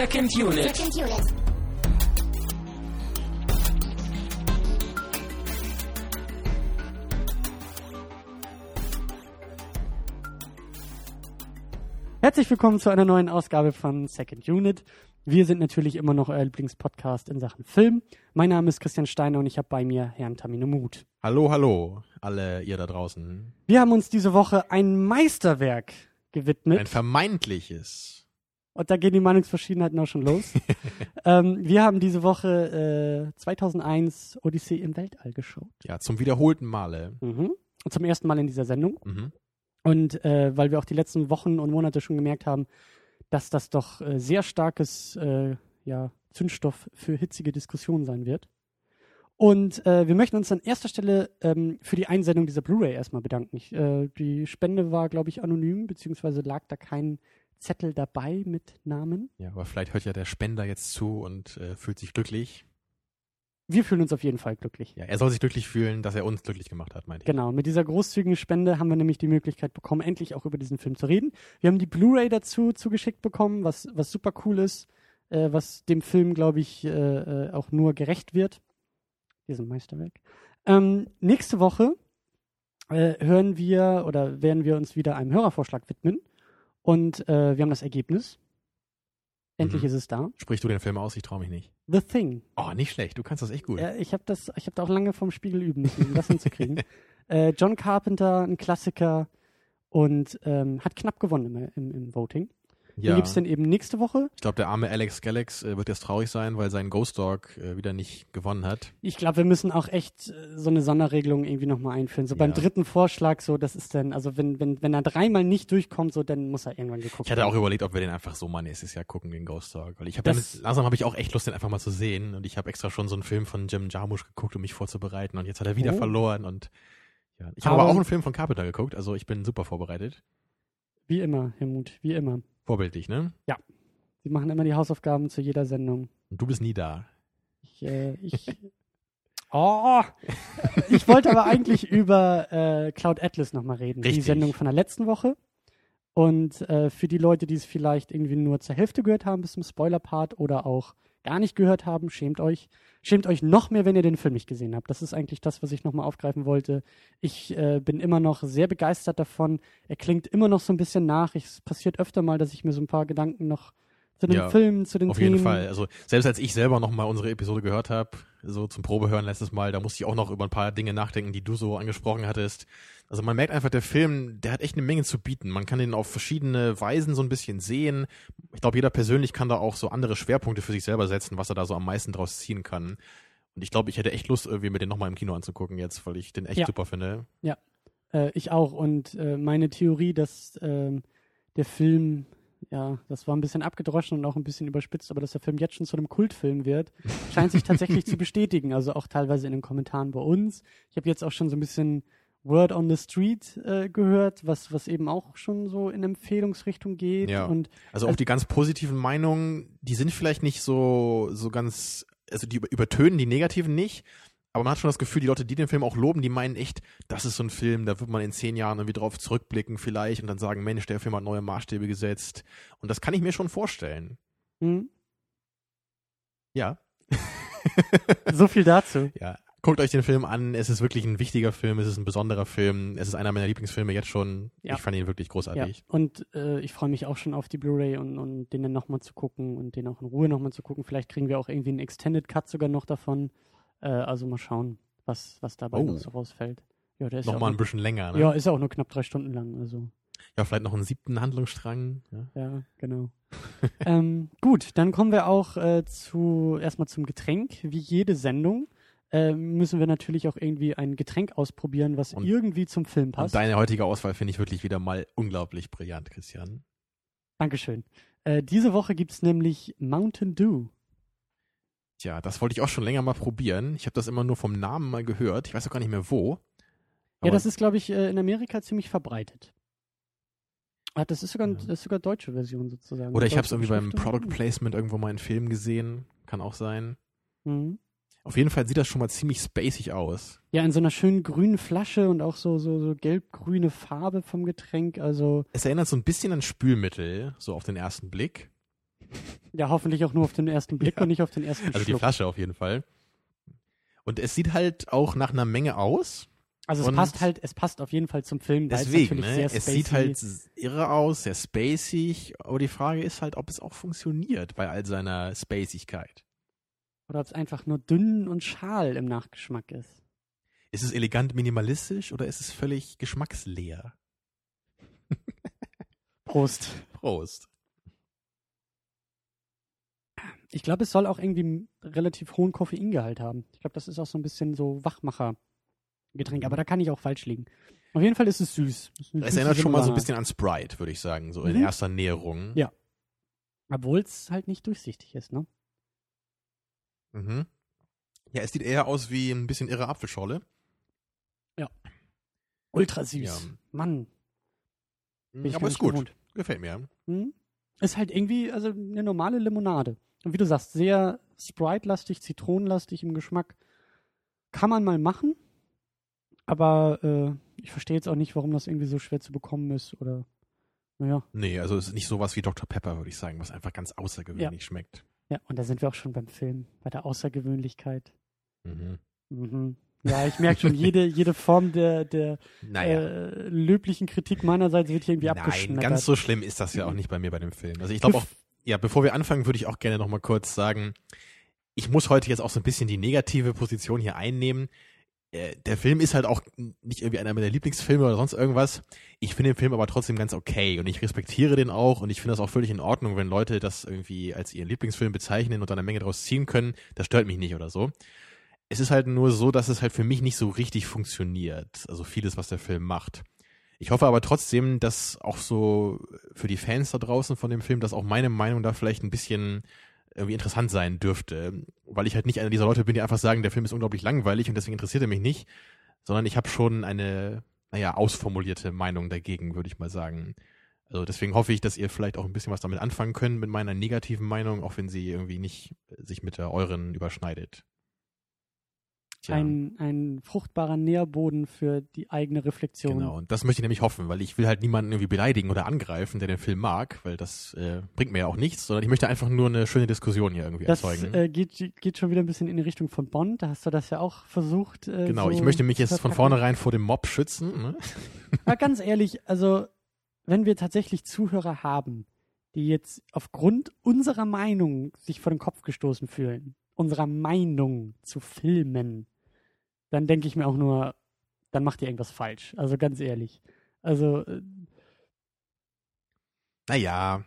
Second Unit. Second Unit. Herzlich willkommen zu einer neuen Ausgabe von Second Unit. Wir sind natürlich immer noch euer Lieblingspodcast in Sachen Film. Mein Name ist Christian Steiner und ich habe bei mir Herrn Tamino Mut. Hallo, hallo, alle ihr da draußen. Wir haben uns diese Woche ein Meisterwerk gewidmet. Ein vermeintliches. Und da gehen die Meinungsverschiedenheiten auch schon los. ähm, wir haben diese Woche äh, 2001 Odyssee im Weltall geschaut. Ja, zum wiederholten Male. Mhm. Und zum ersten Mal in dieser Sendung. Mhm. Und äh, weil wir auch die letzten Wochen und Monate schon gemerkt haben, dass das doch äh, sehr starkes äh, ja, Zündstoff für hitzige Diskussionen sein wird. Und äh, wir möchten uns an erster Stelle ähm, für die Einsendung dieser Blu-ray erstmal bedanken. Ich, äh, die Spende war, glaube ich, anonym, beziehungsweise lag da kein Zettel dabei mit Namen. Ja, aber vielleicht hört ja der Spender jetzt zu und äh, fühlt sich glücklich. Wir fühlen uns auf jeden Fall glücklich. Ja, er soll sich glücklich fühlen, dass er uns glücklich gemacht hat, meinte ich. Genau, mit dieser großzügigen Spende haben wir nämlich die Möglichkeit bekommen, endlich auch über diesen Film zu reden. Wir haben die Blu-ray dazu zugeschickt bekommen, was, was super cool ist, äh, was dem Film, glaube ich, äh, äh, auch nur gerecht wird. Diesem Meisterwerk. Ähm, nächste Woche äh, hören wir oder werden wir uns wieder einem Hörervorschlag widmen. Und äh, wir haben das Ergebnis. Endlich Mhm. ist es da. Sprich du den Film aus, ich traue mich nicht. The Thing. Oh, nicht schlecht, du kannst das echt gut. Ja, ich habe das, ich habe da auch lange vom Spiegel üben müssen, um das hinzukriegen. äh, John Carpenter, ein Klassiker und ähm, hat knapp gewonnen im, im, im Voting. Den Ja. gibt's dann eben nächste Woche. Ich glaube, der arme Alex Galax äh, wird jetzt traurig sein, weil sein Ghost Dog äh, wieder nicht gewonnen hat. Ich glaube, wir müssen auch echt äh, so eine Sonderregelung irgendwie nochmal einführen. So beim Ja. dritten Vorschlag, so das ist dann, also wenn, wenn, wenn er dreimal nicht durchkommt, so dann muss er irgendwann geguckt Ich hatte auch werden. überlegt, ob wir den einfach so mal nächstes Jahr gucken, den Ghost Dog. Weil ich habe langsam habe ich auch echt Lust, den einfach mal zu sehen. Und ich habe extra schon so einen Film von Jim Jarmusch geguckt, um mich vorzubereiten. Und jetzt hat er wieder Oh. verloren. Und ja, ich habe aber Aber- auch einen Film von Carpenter geguckt, also ich bin super vorbereitet. Wie immer, Helmut, wie immer. Vorbildlich, ne? Sie machen immer die Hausaufgaben zu jeder Sendung. Und du bist nie da. Ich, äh, ich, oh, ich wollte aber eigentlich über äh, Cloud Atlas nochmal reden. Die Richtig. Sendung von der letzten Woche. Und äh, für die Leute, die es vielleicht irgendwie nur zur Hälfte gehört haben bis zum Spoiler-Part oder auch gar nicht gehört haben, schämt euch. Schämt euch noch mehr, wenn ihr den Film nicht gesehen habt. Das ist eigentlich das, was ich nochmal aufgreifen wollte. Ich äh, bin immer noch sehr begeistert davon. Er klingt immer noch so ein bisschen nach. Es passiert öfter mal, dass ich mir so ein paar Gedanken noch zu dem Ja, Film, zu den Auf Themen jeden Fall. Also selbst als ich selber noch mal unsere Episode gehört habe, so zum Probehören letztes Mal, da musste ich auch noch über ein paar Dinge nachdenken, die du so angesprochen hattest. Also man merkt einfach, der Film, der hat echt eine Menge zu bieten. Man kann den auf verschiedene Weisen so ein bisschen sehen. Ich glaube, jeder persönlich kann da auch so andere Schwerpunkte für sich selber setzen, was er da so am meisten draus ziehen kann. Und ich glaube, ich hätte echt Lust, irgendwie mir den nochmal im Kino anzugucken jetzt, weil ich den echt Ja. super finde. Äh, ich auch. Und äh, meine Theorie, dass ähm, der Film, ja, das war ein bisschen abgedroschen und auch ein bisschen überspitzt, aber dass der Film jetzt schon zu einem Kultfilm wird, scheint sich tatsächlich zu bestätigen. Also auch teilweise in den Kommentaren bei uns. Ich habe jetzt auch schon so ein bisschen Word on the Street äh, gehört, was, was eben auch schon so in Empfehlungsrichtung geht. Ja. Und Also auch die ganz positiven Meinungen, die sind vielleicht nicht so, so ganz, also die über- übertönen die negativen nicht, aber man hat schon das Gefühl, die Leute, die den Film auch loben, die meinen echt, das ist so ein Film, da wird man in zehn Jahren irgendwie drauf zurückblicken vielleicht und dann sagen, Mensch, der Film hat neue Maßstäbe gesetzt. Und das kann ich mir schon vorstellen. hm, Ja. so viel dazu. Ja. Guckt euch den Film an, es ist wirklich ein wichtiger Film, es ist ein besonderer Film, es ist einer meiner Lieblingsfilme jetzt schon. Ja. Ich fand ihn wirklich Ja, großartig. und äh, ich freue mich auch schon auf die Blu-ray und, und den dann nochmal zu gucken und den auch in Ruhe nochmal zu gucken. Vielleicht kriegen wir auch irgendwie einen Extended Cut sogar noch davon. Äh, also mal schauen, was, was dabei Oh. noch so rausfällt. Ja, der ist ja, Nochmal auch ein bisschen länger, ne? ja, ist ja auch nur knapp drei Stunden lang. Also, ja, vielleicht noch einen siebten Handlungsstrang. Ja. ja, genau. ähm, gut, dann kommen wir auch äh, zu erstmal zum Getränk. Wie jede Sendung äh, müssen wir natürlich auch irgendwie ein Getränk ausprobieren, was Und- irgendwie zum Film Und passt. deine heutige Auswahl finde ich wirklich wieder mal unglaublich brillant, Christian. Dankeschön. Äh, diese Woche gibt's nämlich Mountain Dew. Tja, das wollte ich auch schon länger mal probieren. Ich habe das immer nur vom Namen mal gehört. Ich weiß auch gar nicht mehr wo. Ja, das ist, glaube ich, äh, in Amerika ziemlich verbreitet. Ah, das ist sogar, Ja. das ist sogar deutsche Version sozusagen. Oder ich habe es irgendwie beim. Product Placement irgendwo mal in Film gesehen. Kann auch sein. Mhm. Auf jeden Fall sieht das schon mal ziemlich spacig aus. Ja, in so einer schönen grünen Flasche und auch so, so, so gelb-grüne Farbe vom Getränk. Also, Es erinnert so ein bisschen an Spülmittel, so auf den ersten Blick. Ja, hoffentlich auch nur auf den ersten Blick Ja. und nicht auf den ersten Also die Schluck. Flasche auf jeden Fall. Und es sieht halt auch nach einer Menge aus. Also es passt halt, es passt auf jeden Fall zum Film, Deswegen, es ne? sehr Es sieht halt irre aus, sehr spacig, aber die Frage ist halt, ob es auch funktioniert bei all seiner Spacigkeit. oder ob es einfach nur dünn und schal im Nachgeschmack ist. Ist es elegant minimalistisch oder ist es völlig geschmacksleer? Prost. Prost. Ich glaube, es soll auch irgendwie einen relativ hohen Koffeingehalt haben. Ich glaube, das ist auch so ein bisschen so Wachmacher-Getränk, aber da kann ich auch falsch liegen. Auf jeden Fall ist es süß. Es, Es erinnert schon mal so ein bisschen an Sprite, würde ich sagen, so in Mhm. erster Näherung. Ja. Obwohl es halt nicht durchsichtig ist, ne? Mhm. Ja, es sieht eher aus wie ein bisschen irre Apfelschorle. Ultra süß. Ja. Mann. bin ich aber ist gut. gewohnt. Gefällt mir. Hm? Ist halt irgendwie, also eine normale Limonade. Wie du sagst, sehr Sprite-lastig, Zitronenlastig im Geschmack. Kann man mal machen. Aber äh, ich verstehe jetzt auch nicht, warum das irgendwie so schwer zu bekommen ist. Oder, naja. Nee, also es ist nicht sowas wie Dr. Pepper, würde ich sagen, was einfach ganz außergewöhnlich schmeckt. Ja, und da sind wir auch schon beim Film, bei der Außergewöhnlichkeit. Mhm. Mhm. Ja, ich merke schon, jede, jede Form der, der Naja. äh, löblichen Kritik meinerseits wird hier irgendwie Nein, abgeschmettert. ganz so schlimm ist das ja auch nicht bei mir bei dem Film. Also ich glaube auch, ja, bevor wir anfangen, würde ich auch gerne noch mal kurz sagen, ich muss heute jetzt auch so ein bisschen die negative Position hier einnehmen. Äh, Der Film ist halt auch nicht irgendwie einer meiner Lieblingsfilme oder sonst irgendwas. Ich finde den Film aber trotzdem ganz okay und ich respektiere den auch und ich finde das auch völlig in Ordnung, wenn Leute das irgendwie als ihren Lieblingsfilm bezeichnen und dann eine Menge daraus ziehen können. Das stört mich nicht oder so. Es ist halt nur so, dass es halt für mich nicht so richtig funktioniert. Also vieles, was der Film macht. Ich hoffe aber trotzdem, dass auch so für die Fans da draußen von dem Film, dass auch meine Meinung da vielleicht ein bisschen irgendwie interessant sein dürfte. Weil ich halt nicht einer dieser Leute bin, die einfach sagen, der Film ist unglaublich langweilig und deswegen interessiert er mich nicht, sondern ich habe schon eine, naja, ausformulierte Meinung dagegen, würde ich mal sagen. Also deswegen hoffe ich, dass ihr vielleicht auch ein bisschen was damit anfangen könnt mit meiner negativen Meinung, auch wenn sie irgendwie nicht sich mit der euren überschneidet. Tja. ein, ein fruchtbarer Nährboden für die eigene Reflexion. Genau, und das möchte ich nämlich hoffen, weil ich will halt niemanden irgendwie beleidigen oder angreifen, der den Film mag, weil das äh, bringt mir ja auch nichts, sondern ich möchte einfach nur eine schöne Diskussion hier irgendwie Das erzeugen. äh, geht, geht schon wieder ein bisschen in die Richtung von Bond. Da hast du das ja auch versucht. Äh, genau, so ich möchte mich jetzt von vornherein vor dem Mob schützen. Ne? Aber ganz ehrlich, also wenn wir tatsächlich Zuhörer haben, die jetzt aufgrund unserer Meinung sich vor den Kopf gestoßen fühlen, unserer Meinung zu Filmen, dann denke ich mir auch nur, dann macht ihr irgendwas falsch. Also ganz ehrlich. Also äh, Naja,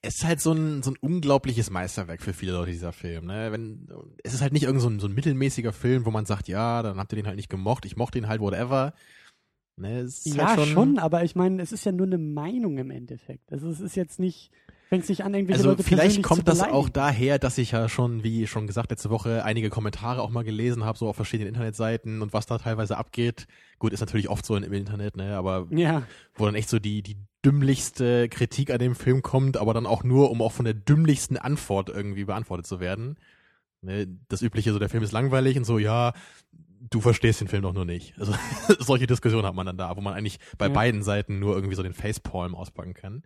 es ist halt so ein, so ein unglaubliches Meisterwerk für viele Leute, dieser Film. Ne? Wenn, es ist halt nicht irgend so ein, so ein mittelmäßiger Film, wo man sagt, ja, dann habt ihr den halt nicht gemocht, ich mochte ihn halt, whatever. Ne? Ist ja halt schon, aber ich meine, es ist ja nur eine Meinung im Endeffekt. Also es ist jetzt nicht, fängt sich an, irgendwelche Also Leute vielleicht kommt das auch daher, dass ich ja schon, wie schon gesagt, letzte Woche einige Kommentare auch mal gelesen habe, so auf verschiedenen Internetseiten und was da teilweise abgeht. Gut, ist natürlich oft so im Internet, ne, aber Ja, wo dann echt so die, die dümmlichste Kritik an dem Film kommt, aber dann auch nur, um auch von der dümmlichsten Antwort irgendwie beantwortet zu werden. Ne, das übliche, so der Film ist langweilig und so, ja, du verstehst den Film doch nur nicht. Also solche Diskussionen hat man dann da, wo man eigentlich bei Ja. beiden Seiten nur irgendwie so den Facepalm auspacken kann.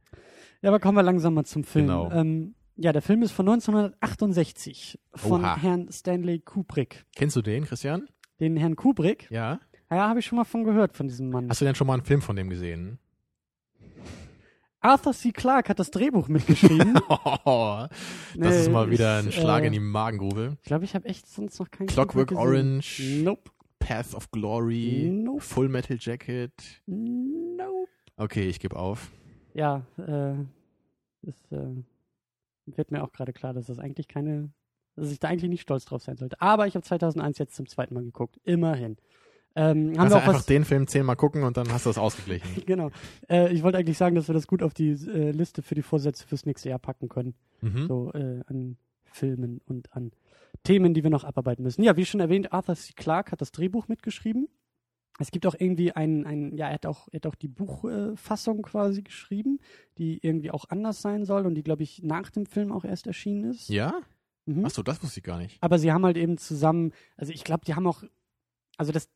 Ja, aber kommen wir langsam mal zum Film. Genau. Ähm, ja, der Film ist von 1968 von Oha. Herrn Stanley Kubrick. Kennst du den, Christian? Den Herrn Kubrick, Ja. ja, habe ich schon mal von gehört, von diesem Mann. Hast du denn schon mal einen Film von dem gesehen? Arthur C. Clarke hat das Drehbuch mitgeschrieben. das Nee, ist mal wieder ein ich, Schlag äh, in die Magengrube. Ich glaube, ich habe echt sonst noch keinen Clockwork. Orange, Nope. Path of Glory, Nope. Full Metal Jacket. Nope. Okay, ich gebe auf. Ja, äh, das äh, wird mir auch gerade klar, dass das eigentlich keine, dass ich da eigentlich nicht stolz drauf sein sollte. Aber ich habe 2001 jetzt zum zweiten Mal geguckt. Immerhin. Ähm, haben Kannst wir du auch einfach was, den Film zehnmal gucken und dann hast du das ausgeglichen. genau. Äh, ich wollte eigentlich sagen, dass wir das gut auf die äh, Liste für die Vorsätze fürs nächste Jahr packen können. Mhm. So äh, an Filmen und an Themen, die wir noch abarbeiten müssen. Ja, wie schon erwähnt, Arthur C. Clarke hat das Drehbuch mitgeschrieben. Es gibt auch irgendwie ein, ein ja, er hat auch, er hat auch die Buchfassung quasi geschrieben, die irgendwie auch anders sein soll und die, glaube ich, nach dem Film auch erst erschienen ist. Ja? Mhm. Achso, das wusste ich gar nicht. Aber sie haben halt eben zusammen, also ich glaube, die haben auch, also das,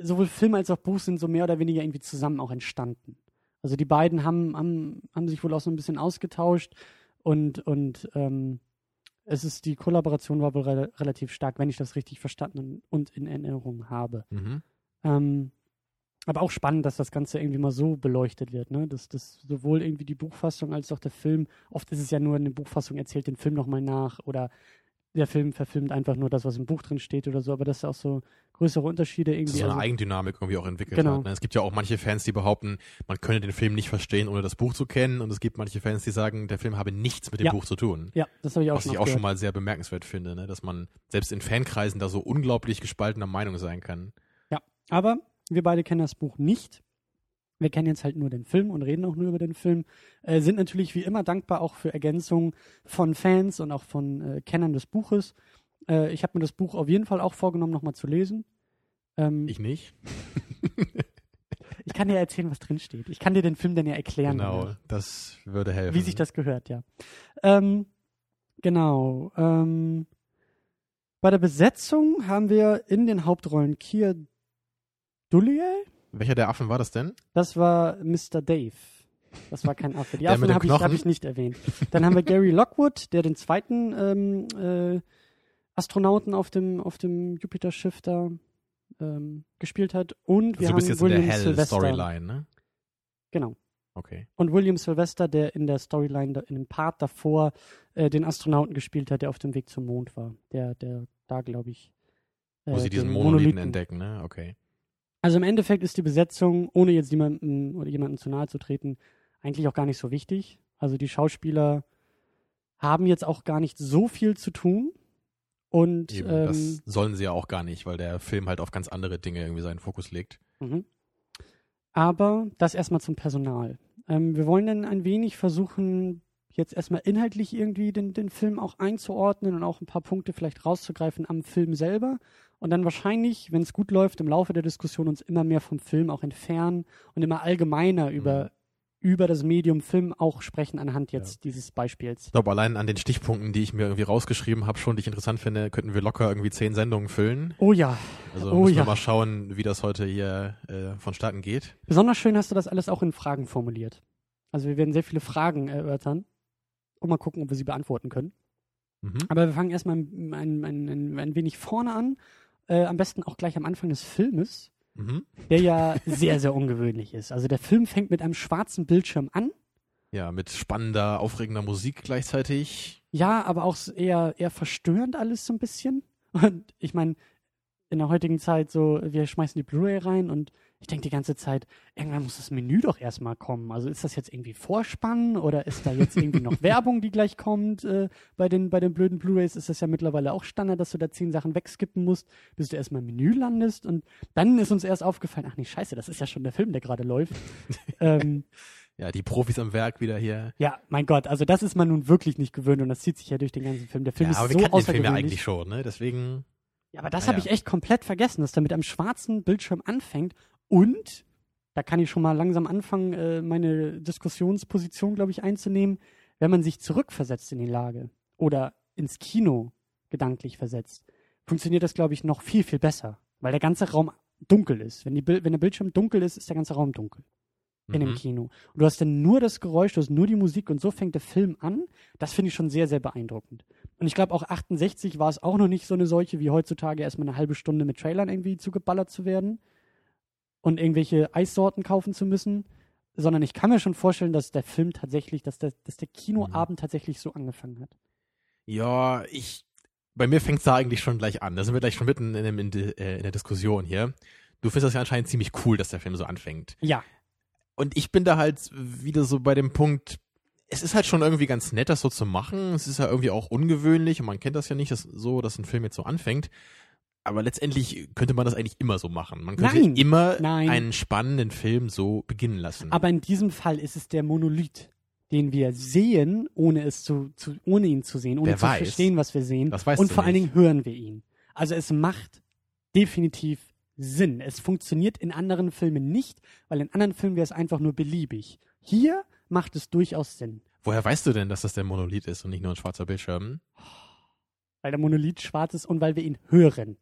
sowohl Film als auch Buch sind so mehr oder weniger irgendwie zusammen auch entstanden. Also die beiden haben, haben, haben sich wohl auch so ein bisschen ausgetauscht Und, und ähm, es ist, die Kollaboration war wohl re relativ stark, wenn ich das richtig verstanden und in Erinnerung habe. Mhm. Ähm, aber auch spannend, dass das Ganze irgendwie mal so beleuchtet wird, ne? Dass das sowohl irgendwie die Buchfassung als auch der Film, oft ist es ja nur eine Buchfassung, erzählt den Film nochmal nach oder der Film verfilmt einfach nur das, was im Buch drin steht oder so, aber dass da auch so größere Unterschiede irgendwie. ist so eine also- Eigendynamik irgendwie auch entwickelt Genau. hat. Ne? Es gibt ja auch manche Fans, die behaupten, man könne den Film nicht verstehen, ohne das Buch zu kennen. Und es gibt manche Fans, die sagen, der Film habe nichts mit dem Ja. Buch zu tun. ja, das habe ich auch Was schon ich auch schon gehört. mal sehr bemerkenswert finde, ne? dass man selbst in Fankreisen da so unglaublich gespaltener Meinung sein kann. Aber wir beide kennen das Buch nicht. Wir kennen jetzt halt nur den Film und reden auch nur über den Film. Äh, sind natürlich wie immer dankbar auch für Ergänzungen von Fans und auch von äh, Kennern des Buches. Äh, ich habe mir das Buch auf jeden Fall auch vorgenommen, nochmal zu lesen. Ähm, ich, Ich nicht. kann dir erzählen, was drin steht. Ich kann dir den Film dann ja erklären, Genau, das würde helfen. wie sich das gehört, ja. Ähm, genau. Ähm, bei der Besetzung haben wir in den Hauptrollen Keir Dullea. Welcher der Affen war das denn? Das war Mr. Dave. Das war kein Affe. Die Affen habe ich, hab ich nicht erwähnt. Dann haben wir Gary Lockwood, der den zweiten ähm, äh, Astronauten auf dem, auf dem Jupiter-Schiff da ähm, gespielt hat. Und wir Also du bist haben jetzt in der William Sylvester. Hell-Storyline, ne? Genau. Okay. Und William Sylvester, der in der Storyline, in dem Part davor, äh, den Astronauten gespielt hat, der auf dem Weg zum Mond war. Der, der da, glaube ich. Wo äh, sie diesen den Monolithen entdecken, ne? Okay. Also im Endeffekt ist die Besetzung, ohne jetzt jemanden oder jemanden zu nahe zu treten, eigentlich auch gar nicht so wichtig. Also die Schauspieler haben jetzt auch gar nicht so viel zu tun. Und Eben, ähm, das sollen sie ja auch gar nicht, weil der Film halt auf ganz andere Dinge irgendwie seinen Fokus legt. mhm. aber das erstmal zum Personal. Ähm, wir wollen dann ein wenig versuchen, jetzt erstmal inhaltlich irgendwie den, den Film auch einzuordnen und auch ein paar Punkte vielleicht rauszugreifen am Film selber. Und dann wahrscheinlich, wenn es gut läuft, im Laufe der Diskussion uns immer mehr vom Film auch entfernen und immer allgemeiner über, über das Medium Film auch sprechen anhand jetzt dieses Beispiels. Ich glaube, allein an den Stichpunkten, die ich mir irgendwie rausgeschrieben habe, schon, die ich interessant finde, könnten wir locker irgendwie zehn Sendungen füllen. Oh ja, Also Oh müssen ja. wir mal schauen, wie das heute hier äh, vonstatten geht. besonders schön hast du das alles auch in Fragen formuliert. Also wir werden sehr viele Fragen erörtern und mal gucken, ob wir sie beantworten können. Mhm. Aber wir fangen erstmal ein, ein, ein, ein, wenig vorne an. Äh, am besten auch gleich am Anfang des Filmes, Mhm. der ja sehr, sehr ungewöhnlich ist. Also der Film fängt mit einem schwarzen Bildschirm an. Ja, mit spannender, aufregender Musik gleichzeitig. Ja, aber auch eher, eher verstörend alles so ein bisschen. Und ich meine, in der heutigen Zeit so, wir schmeißen die Blu-ray rein und ich denke die ganze Zeit, irgendwann muss das Menü doch erstmal kommen. Also ist das jetzt irgendwie Vorspann oder ist da jetzt irgendwie noch Werbung, die gleich kommt? Äh, bei, den, bei den blöden Blu-rays ist das ja mittlerweile auch Standard, dass du da zehn Sachen wegskippen musst, bis du erstmal im Menü landest. Und dann ist uns erst aufgefallen, ach nee, scheiße, das ist ja schon der Film, der gerade läuft. ähm, Ja, die Profis am Werk wieder hier. ja, mein Gott, also das ist man nun wirklich nicht gewöhnt und das zieht sich ja durch den ganzen Film. Der Film ja, aber ist wir so kannten den Film ja eigentlich schon, ne? Deswegen, Ja, aber das Ah, habe ja. ich echt komplett vergessen, dass der mit einem schwarzen Bildschirm anfängt. Und, da kann ich schon mal langsam anfangen, äh, meine Diskussionsposition, glaube ich, einzunehmen, wenn man sich zurückversetzt in die Lage oder ins Kino gedanklich versetzt, funktioniert das, glaube ich, noch viel, viel besser, weil der ganze Raum dunkel ist. Wenn, wenn der Bildschirm dunkel ist, ist der ganze Raum dunkel in dem mhm. Kino. Und du hast dann nur das Geräusch, du hast nur die Musik und so fängt der Film an. Das finde ich schon sehr, sehr beeindruckend. Und ich glaube auch 68 war es auch noch nicht so eine solche wie heutzutage erstmal eine halbe Stunde mit Trailern irgendwie zugeballert zu werden und irgendwelche Eissorten kaufen zu müssen, sondern ich kann mir schon vorstellen, dass der Film tatsächlich, dass der, dass der Kinoabend tatsächlich so angefangen hat. Ja, ich. Bei mir fängt's da eigentlich schon gleich an. Da sind wir gleich schon mitten in, dem, in, de, äh, in der Diskussion hier. Du findest das ja anscheinend ziemlich cool, dass der Film so anfängt. Ja, Und ich bin da halt wieder so bei dem Punkt, es ist halt schon irgendwie ganz nett, das so zu machen. Es ist ja irgendwie auch ungewöhnlich und man kennt das ja nicht, dass so, dass ein Film jetzt so anfängt. Aber letztendlich könnte man das eigentlich immer so machen. Man könnte Nein, immer nein. einen spannenden Film so beginnen lassen. aber in diesem Fall ist es der Monolith, den wir sehen, ohne es zu, zu ohne ihn zu sehen, ohne Wer zu weiß. verstehen, was wir sehen. Das weißt Und vor allen. Dingen hören wir ihn. Also es macht definitiv Sinn. Es funktioniert in anderen Filmen nicht, weil in anderen Filmen wäre es einfach nur beliebig. Hier macht es durchaus Sinn, Woher weißt du denn, dass das der Monolith ist und nicht nur ein schwarzer Bildschirm? weil der Monolith schwarz ist und weil wir ihn hören.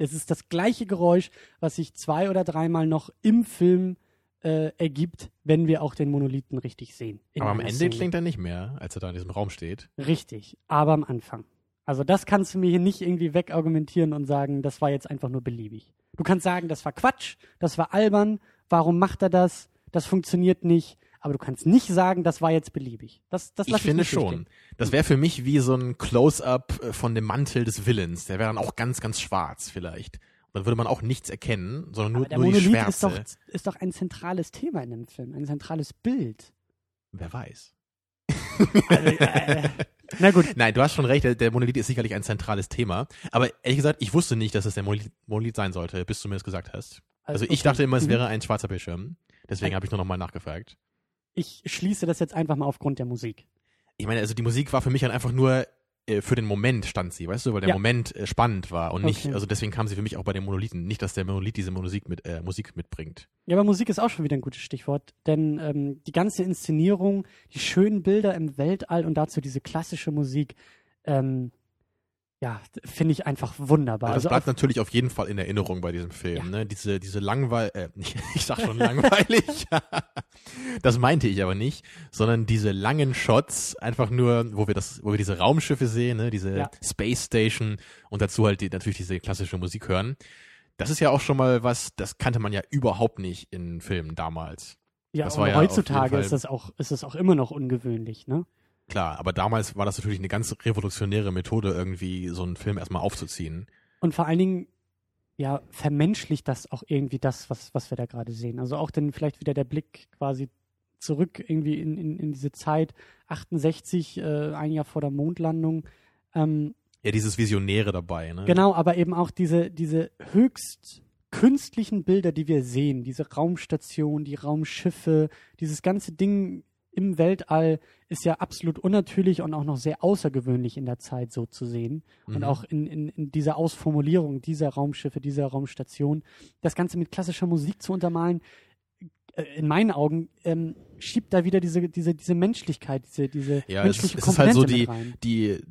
Es ist das gleiche Geräusch, was ich zwei oder dreimal noch im Film äh, ergibt, wenn wir auch den Monolithen richtig sehen. Aber am Ende Szene. klingt er nicht mehr, als er da in diesem Raum steht. Richtig, aber am Anfang. Also das kannst du mir hier nicht irgendwie wegargumentieren und sagen, das war jetzt einfach nur beliebig. Du kannst sagen, das war Quatsch, das war albern, warum macht er das, das funktioniert nicht, aber du kannst nicht sagen, das war jetzt beliebig. Das, das Ich finde nicht schon. Das wäre für mich wie so ein Close-up äh, von dem Mantel des Willens. Der wäre dann auch ganz, ganz schwarz vielleicht. Und dann würde man auch nichts erkennen, sondern nur, Aber der nur die Monolith ist Schwärze. doch, ist doch ein zentrales Thema in dem Film, ein zentrales Bild. Wer weiß. Also, äh, na gut, Nein, du hast schon recht, der, der Monolith ist sicherlich ein zentrales Thema. Aber ehrlich gesagt, ich wusste nicht, dass es der Monolith, Monolith sein sollte, bis du mir das gesagt hast. Also ich okay. dachte immer, es Mhm. wäre ein schwarzer Bildschirm. Deswegen habe ich nur nochmal nachgefragt. Ich schließe das jetzt einfach mal aufgrund der Musik. Ich meine, also die Musik war für mich dann einfach nur äh, für den Moment stand sie, weißt du, weil der Ja. Moment äh, spannend war und nicht, Okay. also deswegen kam sie für mich auch bei den Monolithen. Nicht, dass der Monolith diese Musik, mit, äh, Musik mitbringt. Ja, aber Musik ist auch schon wieder ein gutes Stichwort, denn ähm, die ganze Inszenierung, die schönen Bilder im Weltall und dazu diese klassische Musik, ähm, ja, finde ich einfach wunderbar. Also das Also bleibt natürlich auf jeden Fall in Erinnerung bei diesem Film. Ja. Ne? Diese, diese langweil, äh, ich sag schon langweilig. das meinte ich aber nicht, sondern diese langen Shots, einfach nur, wo wir das, wo wir diese Raumschiffe sehen, ne? diese Ja. Space Station und dazu halt die, natürlich diese klassische Musik hören. Das ist ja auch schon mal was, das kannte man ja überhaupt nicht in Filmen damals. ja, das und ja heutzutage ist das auch, ist das auch immer noch ungewöhnlich, ne? Klar, aber damals war das natürlich eine ganz revolutionäre Methode, irgendwie so einen Film erstmal aufzuziehen. Und vor allen Dingen, ja, vermenschlicht das auch irgendwie das, was, was wir da gerade sehen. Also auch dann vielleicht wieder der Blick quasi zurück irgendwie in, in, in diese Zeit, 68, äh, ein Jahr vor der Mondlandung. Ähm, Ja, dieses Visionäre dabei, ne? Genau, aber eben auch diese, diese höchst künstlichen Bilder, die wir sehen, diese Raumstation, die Raumschiffe, dieses ganze Ding im Weltall ist ja absolut unnatürlich und auch noch sehr außergewöhnlich in der Zeit so zu sehen. Und Mhm. auch in, in, in dieser Ausformulierung dieser Raumschiffe, dieser Raumstation, das Ganze mit klassischer Musik zu untermalen, äh, in meinen Augen ähm, schiebt da wieder diese, diese, diese Menschlichkeit, diese, diese Ja, es menschliche es ist halt Komponente so die, die,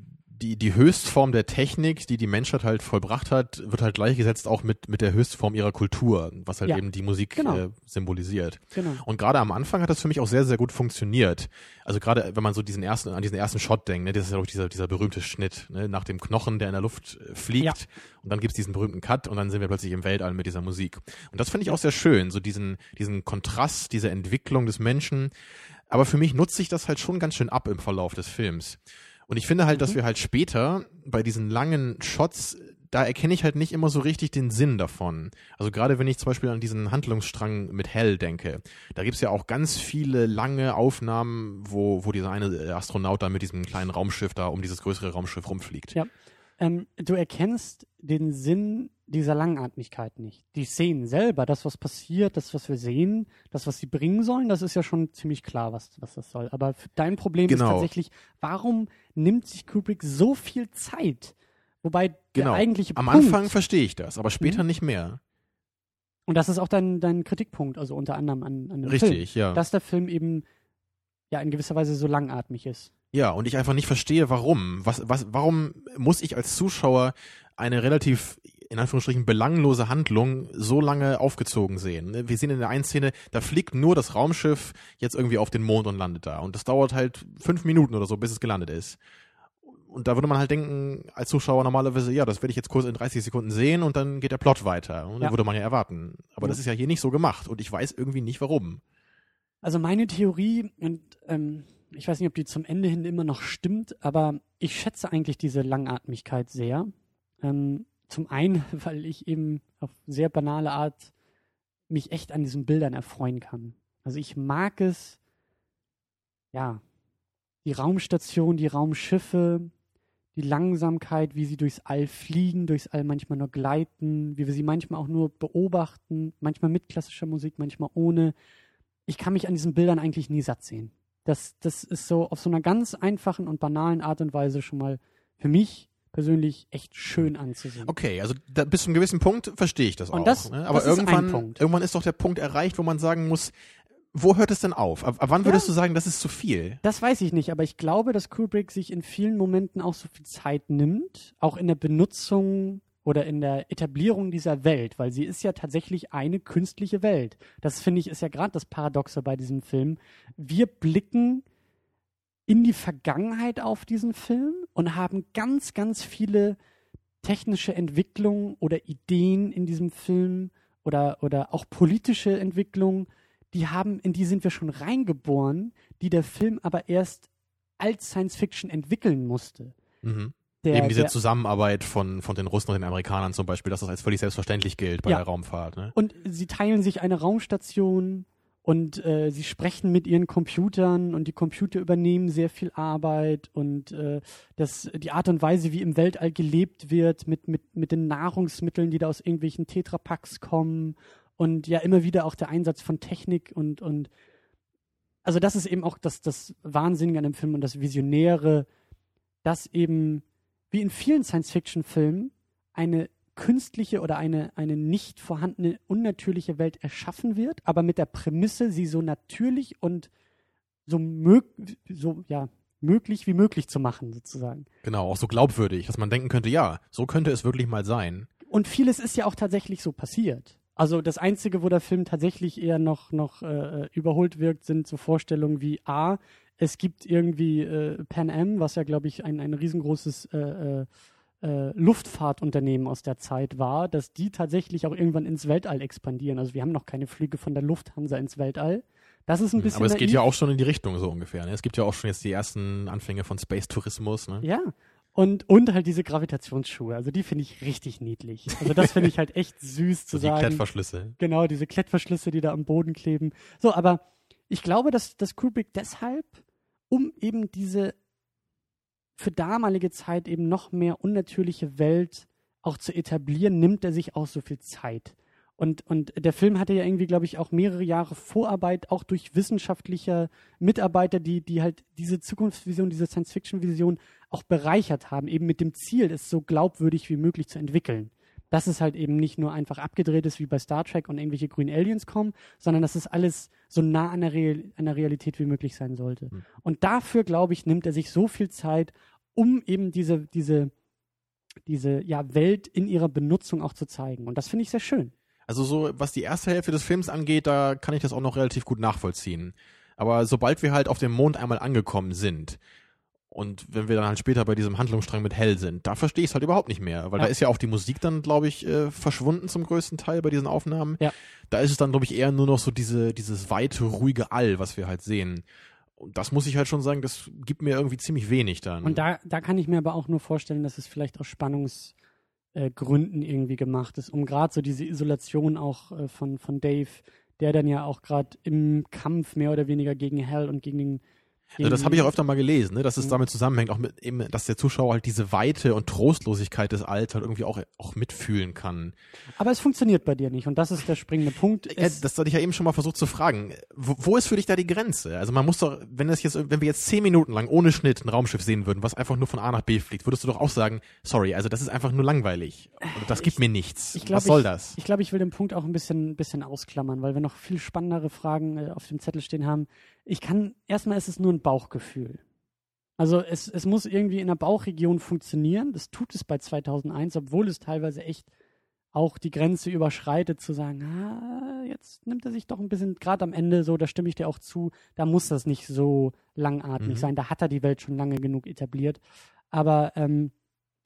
die, die Höchstform der Technik, die die Menschheit halt vollbracht hat, wird halt gleichgesetzt auch mit, mit der Höchstform ihrer Kultur, was halt Ja, eben die Musik genau. äh, symbolisiert. Genau. Und gerade am Anfang hat das für mich auch sehr, sehr gut funktioniert. Also gerade wenn man so diesen ersten, an diesen ersten Shot denkt, ne, das ist ja auch dieser, dieser berühmte Schnitt, ne, nach dem Knochen, der in der Luft äh, fliegt. Ja. Und dann gibt's diesen berühmten Cut und dann sind wir plötzlich im Weltall mit dieser Musik. Und das finde ich auch sehr schön, so diesen, diesen Kontrast, diese Entwicklung des Menschen. Aber für mich nutzt sich das halt schon ganz schön ab im Verlauf des Films. Und ich finde halt, dass Mhm. wir halt später bei diesen langen Shots, da erkenne ich halt nicht immer so richtig den Sinn davon. Also gerade wenn ich zum Beispiel an diesen Handlungsstrang mit Hell denke, da gibt's ja auch ganz viele lange Aufnahmen, wo, wo dieser eine Astronaut da mit diesem kleinen Raumschiff da um dieses größere Raumschiff rumfliegt. Ja. Ähm, du erkennst den Sinn dieser Langatmigkeit nicht. Die Szenen selber, das, was passiert, das, was wir sehen, das, was sie bringen sollen, das ist ja schon ziemlich klar, was, was das soll. Aber dein Problem ist Genau. tatsächlich, warum nimmt sich Kubrick so viel Zeit? Wobei Genau. der eigentliche Am Punkt, Anfang verstehe ich das, aber später Mhm. nicht mehr. und das ist auch dein, dein Kritikpunkt, also unter anderem an, an dem Film, Richtig, ja. dass der Film eben ja in gewisser Weise so langatmig ist. Ja, und ich einfach nicht verstehe, warum. Was, was, warum muss ich als Zuschauer eine relativ, in Anführungsstrichen, belanglose Handlung so lange aufgezogen sehen? Ne, Wir sehen in der einen Szene, da fliegt nur das Raumschiff jetzt irgendwie auf den Mond und landet da. Und das dauert halt fünf Minuten oder so, bis es gelandet ist. Und da würde man halt denken, als Zuschauer normalerweise, ja, das werde ich jetzt kurz in 30 Sekunden sehen und dann geht der Plot weiter. Und Ja. dann würde man ja erwarten. Aber Ja. das ist ja hier nicht so gemacht und ich weiß irgendwie nicht warum. Also meine Theorie, und ähm, ich weiß nicht, ob die zum Ende hin immer noch stimmt, aber ich schätze eigentlich diese Langatmigkeit sehr. Ähm, zum einen, weil ich eben auf sehr banale Art mich echt an diesen Bildern erfreuen kann. Also ich mag es, ja, die Raumstation, die Raumschiffe, die Langsamkeit, wie sie durchs All fliegen, durchs All manchmal nur gleiten, wie wir sie manchmal auch nur beobachten, manchmal mit klassischer Musik, manchmal ohne ich kann mich an diesen Bildern eigentlich nie satt sehen. Das, das ist so auf so einer ganz einfachen und banalen Art und Weise schon mal für mich persönlich echt schön anzusehen. Okay, also da, bis zum gewissen Punkt verstehe ich das Und auch. das- ne? Aber das irgendwann, irgendwann ist doch der Punkt erreicht, wo man sagen muss, wo hört es denn auf? Ab, ab wann würdest du sagen, das ist zu viel? Das weiß ich nicht, aber ich glaube, dass Kubrick sich in vielen Momenten auch so viel Zeit nimmt, auch in der Benutzung oder in der Etablierung dieser Welt, weil sie ist ja tatsächlich eine künstliche Welt. Das finde ich ist ja gerade das Paradoxe bei diesem Film. Wir blicken in die Vergangenheit auf diesen Film und haben ganz, ganz viele technische Entwicklungen oder Ideen in diesem Film oder, oder auch politische Entwicklungen, die haben, in die sind wir schon reingeboren, die der Film aber erst als Science Fiction entwickeln musste. Mhm. Der, Eben diese der, Zusammenarbeit von, von den Russen und den Amerikanern zum Beispiel, dass das als völlig selbstverständlich gilt bei Ja. der Raumfahrt. Ne? und sie teilen sich eine Raumstation und äh, sie sprechen mit ihren Computern und die Computer übernehmen sehr viel Arbeit und äh, das, die Art und Weise, wie im Weltall gelebt wird, mit, mit, mit den Nahrungsmitteln, die da aus irgendwelchen Tetrapacks kommen und ja immer wieder auch der Einsatz von Technik und, und also das ist eben auch das, das Wahnsinnige an dem Film und das Visionäre, dass eben wie in vielen Science-Fiction-Filmen eine künstliche oder eine, eine nicht vorhandene, unnatürliche Welt erschaffen wird, aber mit der Prämisse, sie so natürlich und so, mög so ja, möglich wie möglich zu machen, sozusagen. Genau, auch so glaubwürdig, dass man denken könnte, ja, so könnte es wirklich mal sein. Und vieles ist ja auch tatsächlich so passiert. Also das Einzige, wo der Film tatsächlich eher noch, noch äh, überholt wirkt, sind so Vorstellungen wie A, es gibt irgendwie äh, Pan Am, was ja, glaube ich, ein, ein riesengroßes äh, äh, Luftfahrtunternehmen aus der Zeit war, dass die tatsächlich auch irgendwann ins Weltall expandieren. Also wir haben noch keine Flüge von der Lufthansa ins Weltall. Das ist ein bisschen Aber es geht naiv. ja auch schon in die Richtung so ungefähr. Ne? Es gibt ja auch schon jetzt die ersten Anfänge von Space-Tourismus. Ne? Ja. Und, und halt diese Gravitationsschuhe. Also die finde ich richtig niedlich. Also das finde ich halt echt süß zu So die sagen. Klettverschlüsse. Genau, diese Klettverschlüsse, die da am Boden kleben. So, aber ich glaube, dass, dass Kubrick deshalb, um eben diese für damalige Zeit eben noch mehr unnatürliche Welt auch zu etablieren, nimmt er sich auch so viel Zeit. Und, und der Film hatte ja irgendwie, glaube ich, auch mehrere Jahre Vorarbeit, auch durch wissenschaftliche Mitarbeiter, die, die halt diese Zukunftsvision, diese Science-Fiction-Vision auch bereichert haben, eben mit dem Ziel, es so glaubwürdig wie möglich zu entwickeln. Dass es halt eben nicht nur einfach abgedreht ist wie bei Star Trek und irgendwelche grünen Aliens kommen, sondern dass es alles so nah an der, Real an der Realität wie möglich sein sollte. Hm. Und dafür, glaube ich, nimmt er sich so viel Zeit, um eben diese, diese, diese ja, Welt in ihrer Benutzung auch zu zeigen. Und das finde ich sehr schön. Also so, was die erste Hälfte des Films angeht, da kann ich das auch noch relativ gut nachvollziehen. Aber sobald wir halt auf dem Mond einmal angekommen sind und wenn wir dann halt später bei diesem Handlungsstrang mit Hell sind, da verstehe ich es halt überhaupt nicht mehr. Weil Ja. da ist ja auch die Musik dann, glaube ich, äh, verschwunden zum größten Teil bei diesen Aufnahmen. Ja. Da ist es dann, glaube ich, eher nur noch so diese, dieses weite, ruhige All, was wir halt sehen. Und das muss ich halt schon sagen, das gibt mir irgendwie ziemlich wenig dann. Und da, da kann ich mir aber auch nur vorstellen, dass es vielleicht aus Spannungsgründen äh, irgendwie gemacht ist, um gerade so diese Isolation auch äh, von, von Dave, der dann ja auch gerade im Kampf mehr oder weniger gegen Hell und gegen den. Also das habe ich auch öfter mal gelesen, ne, dass es Mhm. damit zusammenhängt, auch mit eben, dass der Zuschauer halt diese Weite und Trostlosigkeit des halt irgendwie auch, auch mitfühlen kann. Aber es funktioniert bei dir nicht und das ist der springende Punkt. Ja, das hatte ich ja eben schon mal versucht zu fragen. Wo, wo ist für dich da die Grenze? Also man muss doch, wenn das jetzt, wenn wir jetzt zehn Minuten lang ohne Schnitt ein Raumschiff sehen würden, was einfach nur von A nach B fliegt, würdest du doch auch sagen, sorry, also das ist einfach nur langweilig. Das gibt Ich- mir nichts. ich glaub, was soll ich- das? Ich glaube, ich will den Punkt auch ein bisschen, bisschen ausklammern, weil wir noch viel spannendere Fragen äh, auf dem Zettel stehen haben. Ich kann, erstmal ist es nur ein Bauchgefühl. Also es, es muss irgendwie in der Bauchregion funktionieren. Das tut es bei 2001, obwohl es teilweise echt auch die Grenze überschreitet, zu sagen, ah, jetzt nimmt er sich doch ein bisschen, gerade am Ende so, da stimme ich dir auch zu, da muss das nicht so langatmig Mhm. sein. Da hat er die Welt schon lange genug etabliert. Aber ähm,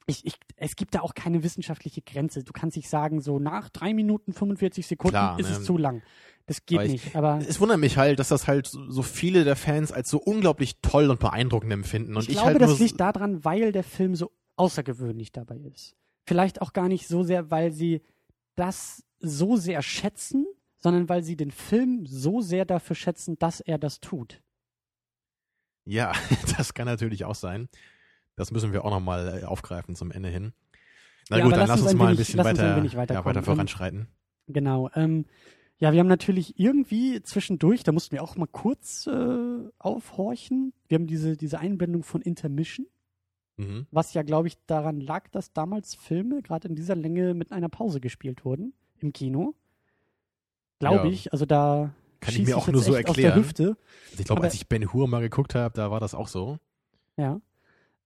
ich, ich, es gibt da auch keine wissenschaftliche Grenze. Du kannst nicht sagen, so nach drei Minuten 45 Sekunden Klar, ist ne? es zu lang. Das geht Aber ich- nicht. Aber Es wundert mich halt, dass das halt so viele der Fans als so unglaublich toll und beeindruckend empfinden. Und ich ich, glaube, halt das liegt daran, weil der Film so außergewöhnlich dabei ist. Vielleicht auch gar nicht so sehr, weil sie das so sehr schätzen, sondern weil sie den Film so sehr dafür schätzen, dass er das tut. Ja, das kann natürlich auch sein. Das müssen wir auch nochmal äh, aufgreifen zum Ende hin. Na Ja, gut, dann lass uns uns mal ein bisschen uns ein weiter, ja, weiter voranschreiten. Genau. Ähm, ja, wir haben natürlich irgendwie zwischendurch, da mussten wir auch mal kurz äh, aufhorchen. Wir haben diese, diese Einblendung von Intermission, Mhm. was ja, glaube ich, daran lag, dass damals Filme gerade in dieser Länge mit einer Pause gespielt wurden im Kino. Glaube Ja. ich. Also da Kann ich mir auch jetzt nur so erklären. Hüfte. Also ich glaube, als ich Ben Hur mal geguckt habe, da war das auch so. Ja.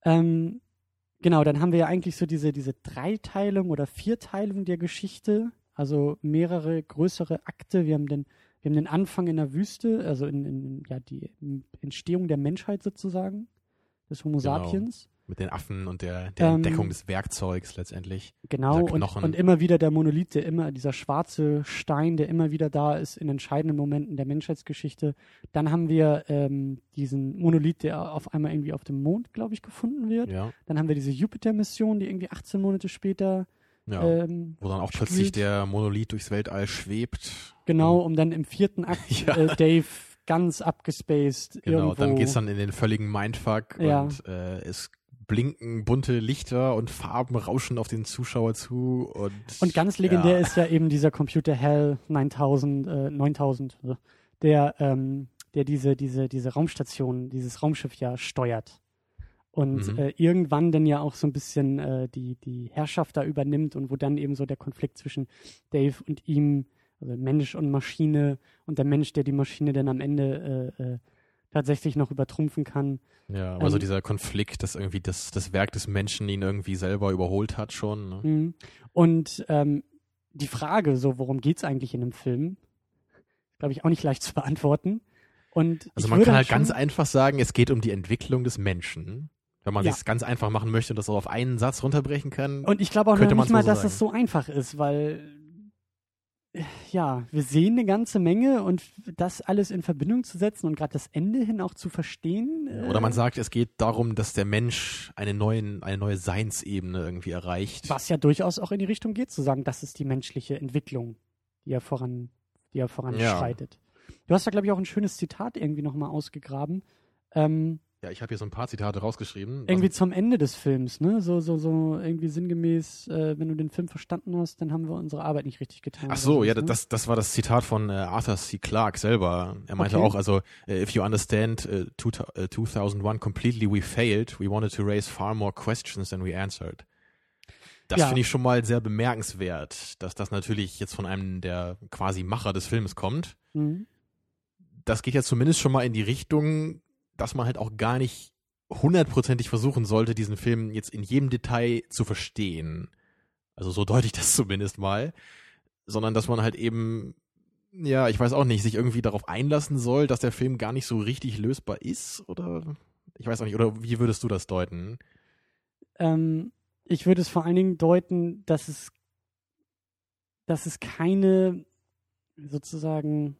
Ähm, Genau, dann haben wir ja eigentlich so diese, diese Dreiteilung oder Vierteilung der Geschichte, also mehrere größere Akte. Wir haben den, wir haben den Anfang in der Wüste, also in, in ja, die Entstehung der Menschheit sozusagen, des Homo Genau. sapiens. Mit den Affen und der, der Ähm, Entdeckung des Werkzeugs letztendlich. Genau, und, und immer wieder der Monolith, der immer, dieser schwarze Stein, der immer wieder da ist in entscheidenden Momenten der Menschheitsgeschichte. Dann haben wir ähm, diesen Monolith, der auf einmal irgendwie auf dem Mond, glaube ich, gefunden wird. Ja. Dann haben wir diese Jupiter-Mission, die irgendwie 18 Monate später ja. ähm, Wo dann auch spielt. plötzlich der Monolith durchs Weltall schwebt. Genau, um dann im vierten Akt Ja. äh, Dave ganz abgespaced Genau, irgendwo. dann geht's dann in den völligen Mindfuck Ja. und äh, es blinken bunte Lichter und Farben rauschen auf den Zuschauer zu und Und ganz legendär ja. ist ja eben dieser Computer Hell 9000, äh, 9000, äh, der, ähm, der diese, diese, diese Raumstation, dieses Raumschiff ja steuert. Und Mhm. äh, irgendwann dann ja auch so ein bisschen äh, die, die Herrschaft da übernimmt und wo dann eben so der Konflikt zwischen Dave und ihm, also Mensch und Maschine und der Mensch, der die Maschine dann am Ende äh, äh, tatsächlich noch übertrumpfen kann. Ja, also Ähm, dieser Konflikt, dass irgendwie das, das Werk des Menschen ihn irgendwie selber überholt hat schon. Ne? Mhm. Und ähm, die Frage, so worum geht's eigentlich in dem Film, glaube ich auch nicht leicht zu beantworten. Und Also man kann halt schon- ganz einfach sagen, es geht um die Entwicklung des Menschen. Wenn man Ja. es ganz einfach machen möchte und das auch auf einen Satz runterbrechen kann. Und ich glaube auch noch nicht mal, so dass sagen. es so einfach ist, weil ja, wir sehen eine ganze Menge und das alles in Verbindung zu setzen und gerade das Ende hin auch zu verstehen. äh, Oder man sagt, es geht darum, dass der Mensch eine, neuen, eine neue Seinsebene irgendwie erreicht. was ja durchaus auch in die Richtung geht, zu sagen, das ist die menschliche Entwicklung, die er voran, die er voranschreitet. Du hast da, glaube ich, auch ein schönes Zitat irgendwie nochmal ausgegraben. Ähm, Ja, ich habe hier so ein paar Zitate rausgeschrieben. irgendwie zum Ende des Films, ne? So, so, so irgendwie sinngemäß, äh, wenn du den Film verstanden hast, dann haben wir unsere Arbeit nicht richtig getan. ach so, ja, ne? das, das war das Zitat von äh, Arthur C. Clarke selber. Er meinte Okay. auch, also, äh, if you understand äh, two, äh, 2001 completely we failed, we wanted to raise far more questions than we answered. Das Ja. finde ich schon mal sehr bemerkenswert, dass das natürlich jetzt von einem der quasi Macher des Films kommt. Mhm. das geht ja zumindest schon mal in die Richtung, dass man halt auch gar nicht hundertprozentig versuchen sollte, diesen Film jetzt in jedem Detail zu verstehen. Also so deute ich das zumindest mal. Sondern dass man halt eben, ja, ich weiß auch nicht, sich irgendwie darauf einlassen soll, dass der Film gar nicht so richtig lösbar ist oder ich weiß auch nicht, oder wie würdest du das deuten? Ähm, ich würde es vor allen Dingen deuten, dass es, dass es keine sozusagen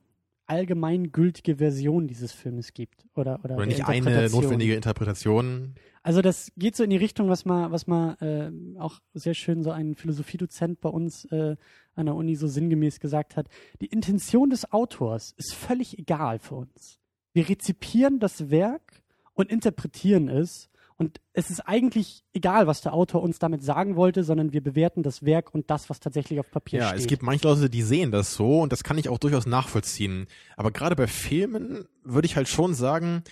allgemeingültige Version dieses Filmes gibt. Oder, oder, Oder der nicht eine notwendige Interpretation? Also das geht so in die Richtung, was mal, was mal äh, auch sehr schön so ein Philosophiedozent bei uns äh, an der Uni so sinngemäß gesagt hat. Die Intention des Autors ist völlig egal für uns. Wir rezipieren das Werk und interpretieren es. Und es ist eigentlich egal, was der Autor uns damit sagen wollte, sondern wir bewerten das Werk und das, was tatsächlich auf Papier Ja, steht. es gibt manche Leute, die sehen das so und das kann ich auch durchaus nachvollziehen. Aber gerade bei Filmen würde ich halt schon sagen,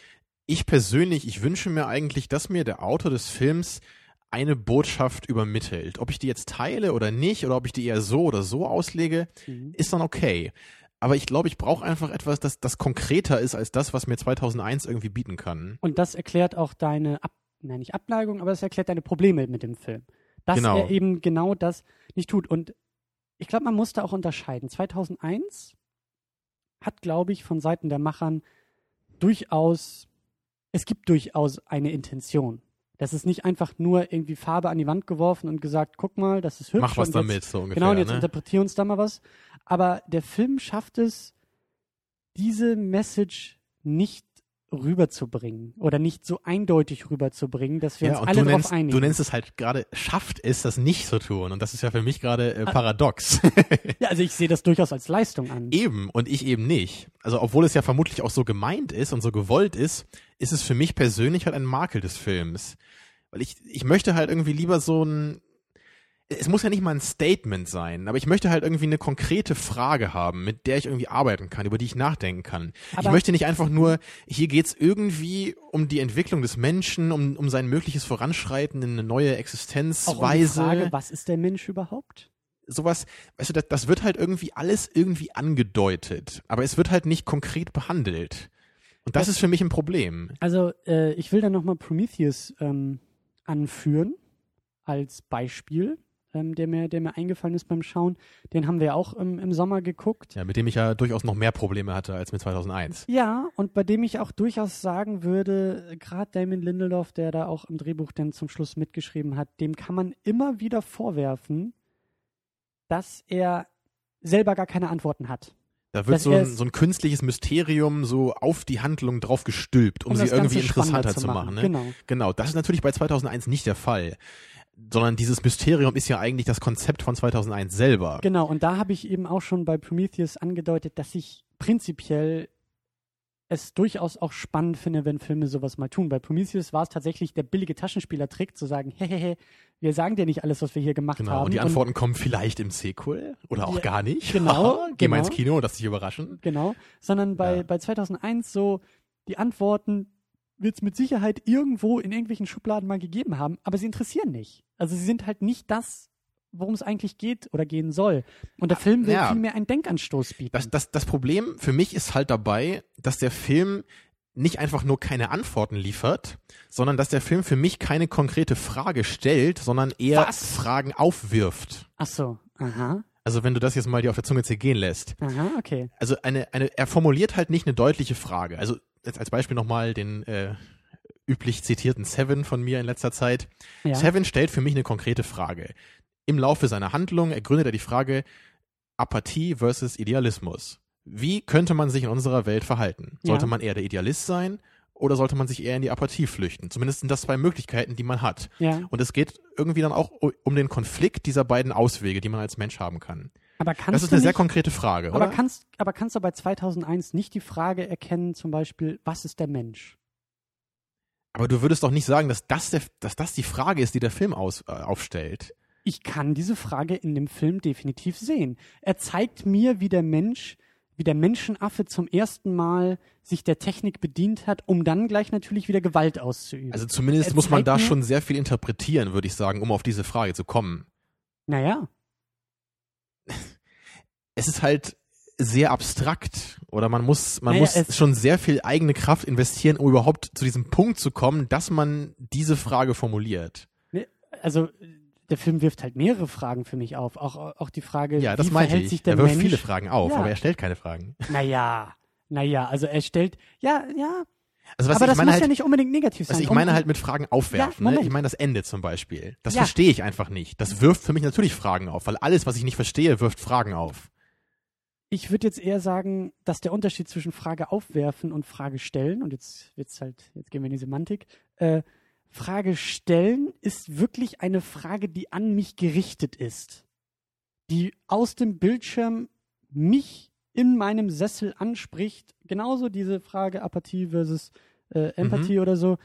ich persönlich, ich wünsche mir eigentlich, dass mir der Autor des Films eine Botschaft übermittelt. Ob ich die jetzt teile oder nicht, oder ob ich die eher so oder so auslege, Mhm. ist dann okay. Aber ich glaube, ich brauche einfach etwas, das, das konkreter ist als das, was mir 2001 irgendwie bieten kann. Und das erklärt auch deine, Ab nein, nicht Ableigung, aber es erklärt deine Probleme mit dem Film. Dass Genau. er eben genau das nicht tut. Und ich glaube, man muss da auch unterscheiden. 2001 hat, glaube ich, von Seiten der Machern durchaus, es gibt durchaus eine Intention. Das ist nicht einfach nur irgendwie Farbe an die Wand geworfen und gesagt, guck mal, das ist hübsch. Mach was und jetzt- damit, so ungefähr. Genau, und jetzt ne? interpretieren uns da mal was. Aber der Film schafft es, diese Message nicht rüberzubringen oder nicht so eindeutig rüberzubringen, dass wir ja, uns alle du darauf nennst, einigen. du nennst es halt gerade, schafft es, das nicht zu tun. Und das ist ja für mich gerade Ah. äh, paradox. ja, also ich sehe das durchaus als Leistung an. Eben und ich eben nicht. Also obwohl es ja vermutlich auch so gemeint ist und so gewollt ist, ist es für mich persönlich halt ein Makel des Films. Weil ich, ich möchte halt irgendwie lieber so ein, es muss ja nicht mal ein Statement sein, aber ich möchte halt irgendwie eine konkrete Frage haben, mit der ich irgendwie arbeiten kann, über die ich nachdenken kann. ich Aber- möchte nicht einfach nur, hier geht's irgendwie um die Entwicklung des Menschen, um, um sein mögliches Voranschreiten in eine neue Auch um die Existenzweise Frage, was ist der Mensch überhaupt? sowas, weißt du, das, das wird halt irgendwie alles irgendwie angedeutet, aber es wird halt nicht konkret behandelt. Und das, Das- ist für mich ein Problem. Also äh, ich will dann nochmal Prometheus ähm, anführen, als Beispiel, ähm, der, mir, der mir eingefallen ist beim Schauen. Den haben wir auch im, im Sommer geguckt. Ja, mit dem ich ja durchaus noch mehr Probleme hatte als mit 2001. Ja, und bei dem ich auch durchaus sagen würde, gerade Damon Lindelof, der da auch im Drehbuch dann zum Schluss mitgeschrieben hat, dem kann man immer wieder vorwerfen, dass er selber gar keine Antworten hat. Da wird so ein, so ein künstliches Mysterium so auf die Handlung drauf gestülpt, um, sie das irgendwie Ganze spannender interessanter zu machen. ne? Genau. Genau, das ist natürlich bei 2001 nicht der Fall. Sondern dieses Mysterium ist ja eigentlich das Konzept von 2001 selber. Genau, und da habe ich eben auch schon bei Prometheus angedeutet, dass ich prinzipiell es durchaus auch spannend finde, wenn Filme sowas mal tun. Bei Prometheus war es tatsächlich der billige Taschenspielertrick, zu sagen, hehehe, wir sagen dir nicht alles, was wir hier gemacht Genau, haben. und die Antworten kommen vielleicht im Sequel oder auch Ja, gar nicht. genau, Geh mal genau. ins Kino, lass dich überraschen. Genau, sondern bei, Ja. bei 2001 so, die Antworten wird es mit Sicherheit irgendwo in irgendwelchen Schubladen mal gegeben haben, aber sie interessieren nicht. Also sie sind halt nicht das, worum es eigentlich geht oder gehen soll. Und der Film will ja. vielmehr einen Denkanstoß bieten. Das, das, das Problem für mich ist halt dabei, dass der Film nicht einfach nur keine Antworten liefert, sondern dass der Film für mich keine konkrete Frage stellt, sondern eher Was? Fragen aufwirft. Ach so, aha, Also wenn du das jetzt mal dir auf der Zunge zergehen lässt. aha, okay. Also eine, eine, er formuliert halt nicht eine deutliche Frage. Also jetzt als Beispiel nochmal den äh, üblich zitierten Seven von mir in letzter Zeit. Ja. Seven stellt für mich eine konkrete Frage. Im Laufe seiner Handlung ergründet er die Frage Apathie versus Idealismus. Wie könnte man sich in unserer Welt verhalten? Sollte Ja. man eher der Idealist sein oder sollte man sich eher in die Apathie flüchten? Zumindest sind das zwei Möglichkeiten, die man hat. Ja, Und es geht irgendwie dann auch um den Konflikt dieser beiden Auswege, die man als Mensch haben kann. aber kannst Das ist eine sehr nicht, konkrete Frage, aber oder? kannst, aber kannst du bei 2001 nicht die Frage erkennen, zum Beispiel, was ist der Mensch? Aber du würdest doch nicht sagen, dass das, der, dass das die Frage ist, die der Film aus, äh, aufstellt. Ich kann diese Frage in dem Film definitiv sehen. Er zeigt mir, wie der Mensch, wie der Menschenaffe zum ersten Mal sich der Technik bedient hat, um dann gleich natürlich wieder Gewalt auszuüben. Also zumindest Er muss man da schon sehr viel interpretieren, würde ich sagen, um auf diese Frage zu kommen. naja, Es ist halt sehr abstrakt oder man muss man Naja, muss schon sehr viel eigene Kraft investieren, um überhaupt zu diesem Punkt zu kommen, dass man diese Frage formuliert. also der Film wirft halt mehrere Fragen für mich auf. Auch, auch die Frage, Ja, wie das meinte verhält ich. sich der Er wirft Mensch? viele Fragen auf, Ja. aber er stellt keine Fragen. Naja, naja, also er stellt, ja, ja, Also was aber ich das meine muss halt, ja nicht unbedingt negativ sein. also ich meine halt mit Fragen aufwerfen. Ja, ne? Ich meine das Ende zum Beispiel. Das Ja. verstehe ich einfach nicht. Das wirft für mich natürlich Fragen auf, weil alles, was ich nicht verstehe, wirft Fragen auf. Ich würde jetzt eher sagen, dass der Unterschied zwischen Frage aufwerfen und Frage stellen, und jetzt wird's halt, jetzt gehen wir in die Semantik, äh, Frage stellen ist wirklich eine Frage, die an mich gerichtet ist. Die aus dem Bildschirm mich in meinem Sessel anspricht. Genauso diese Frage Apathie versus äh, Empathie oder so.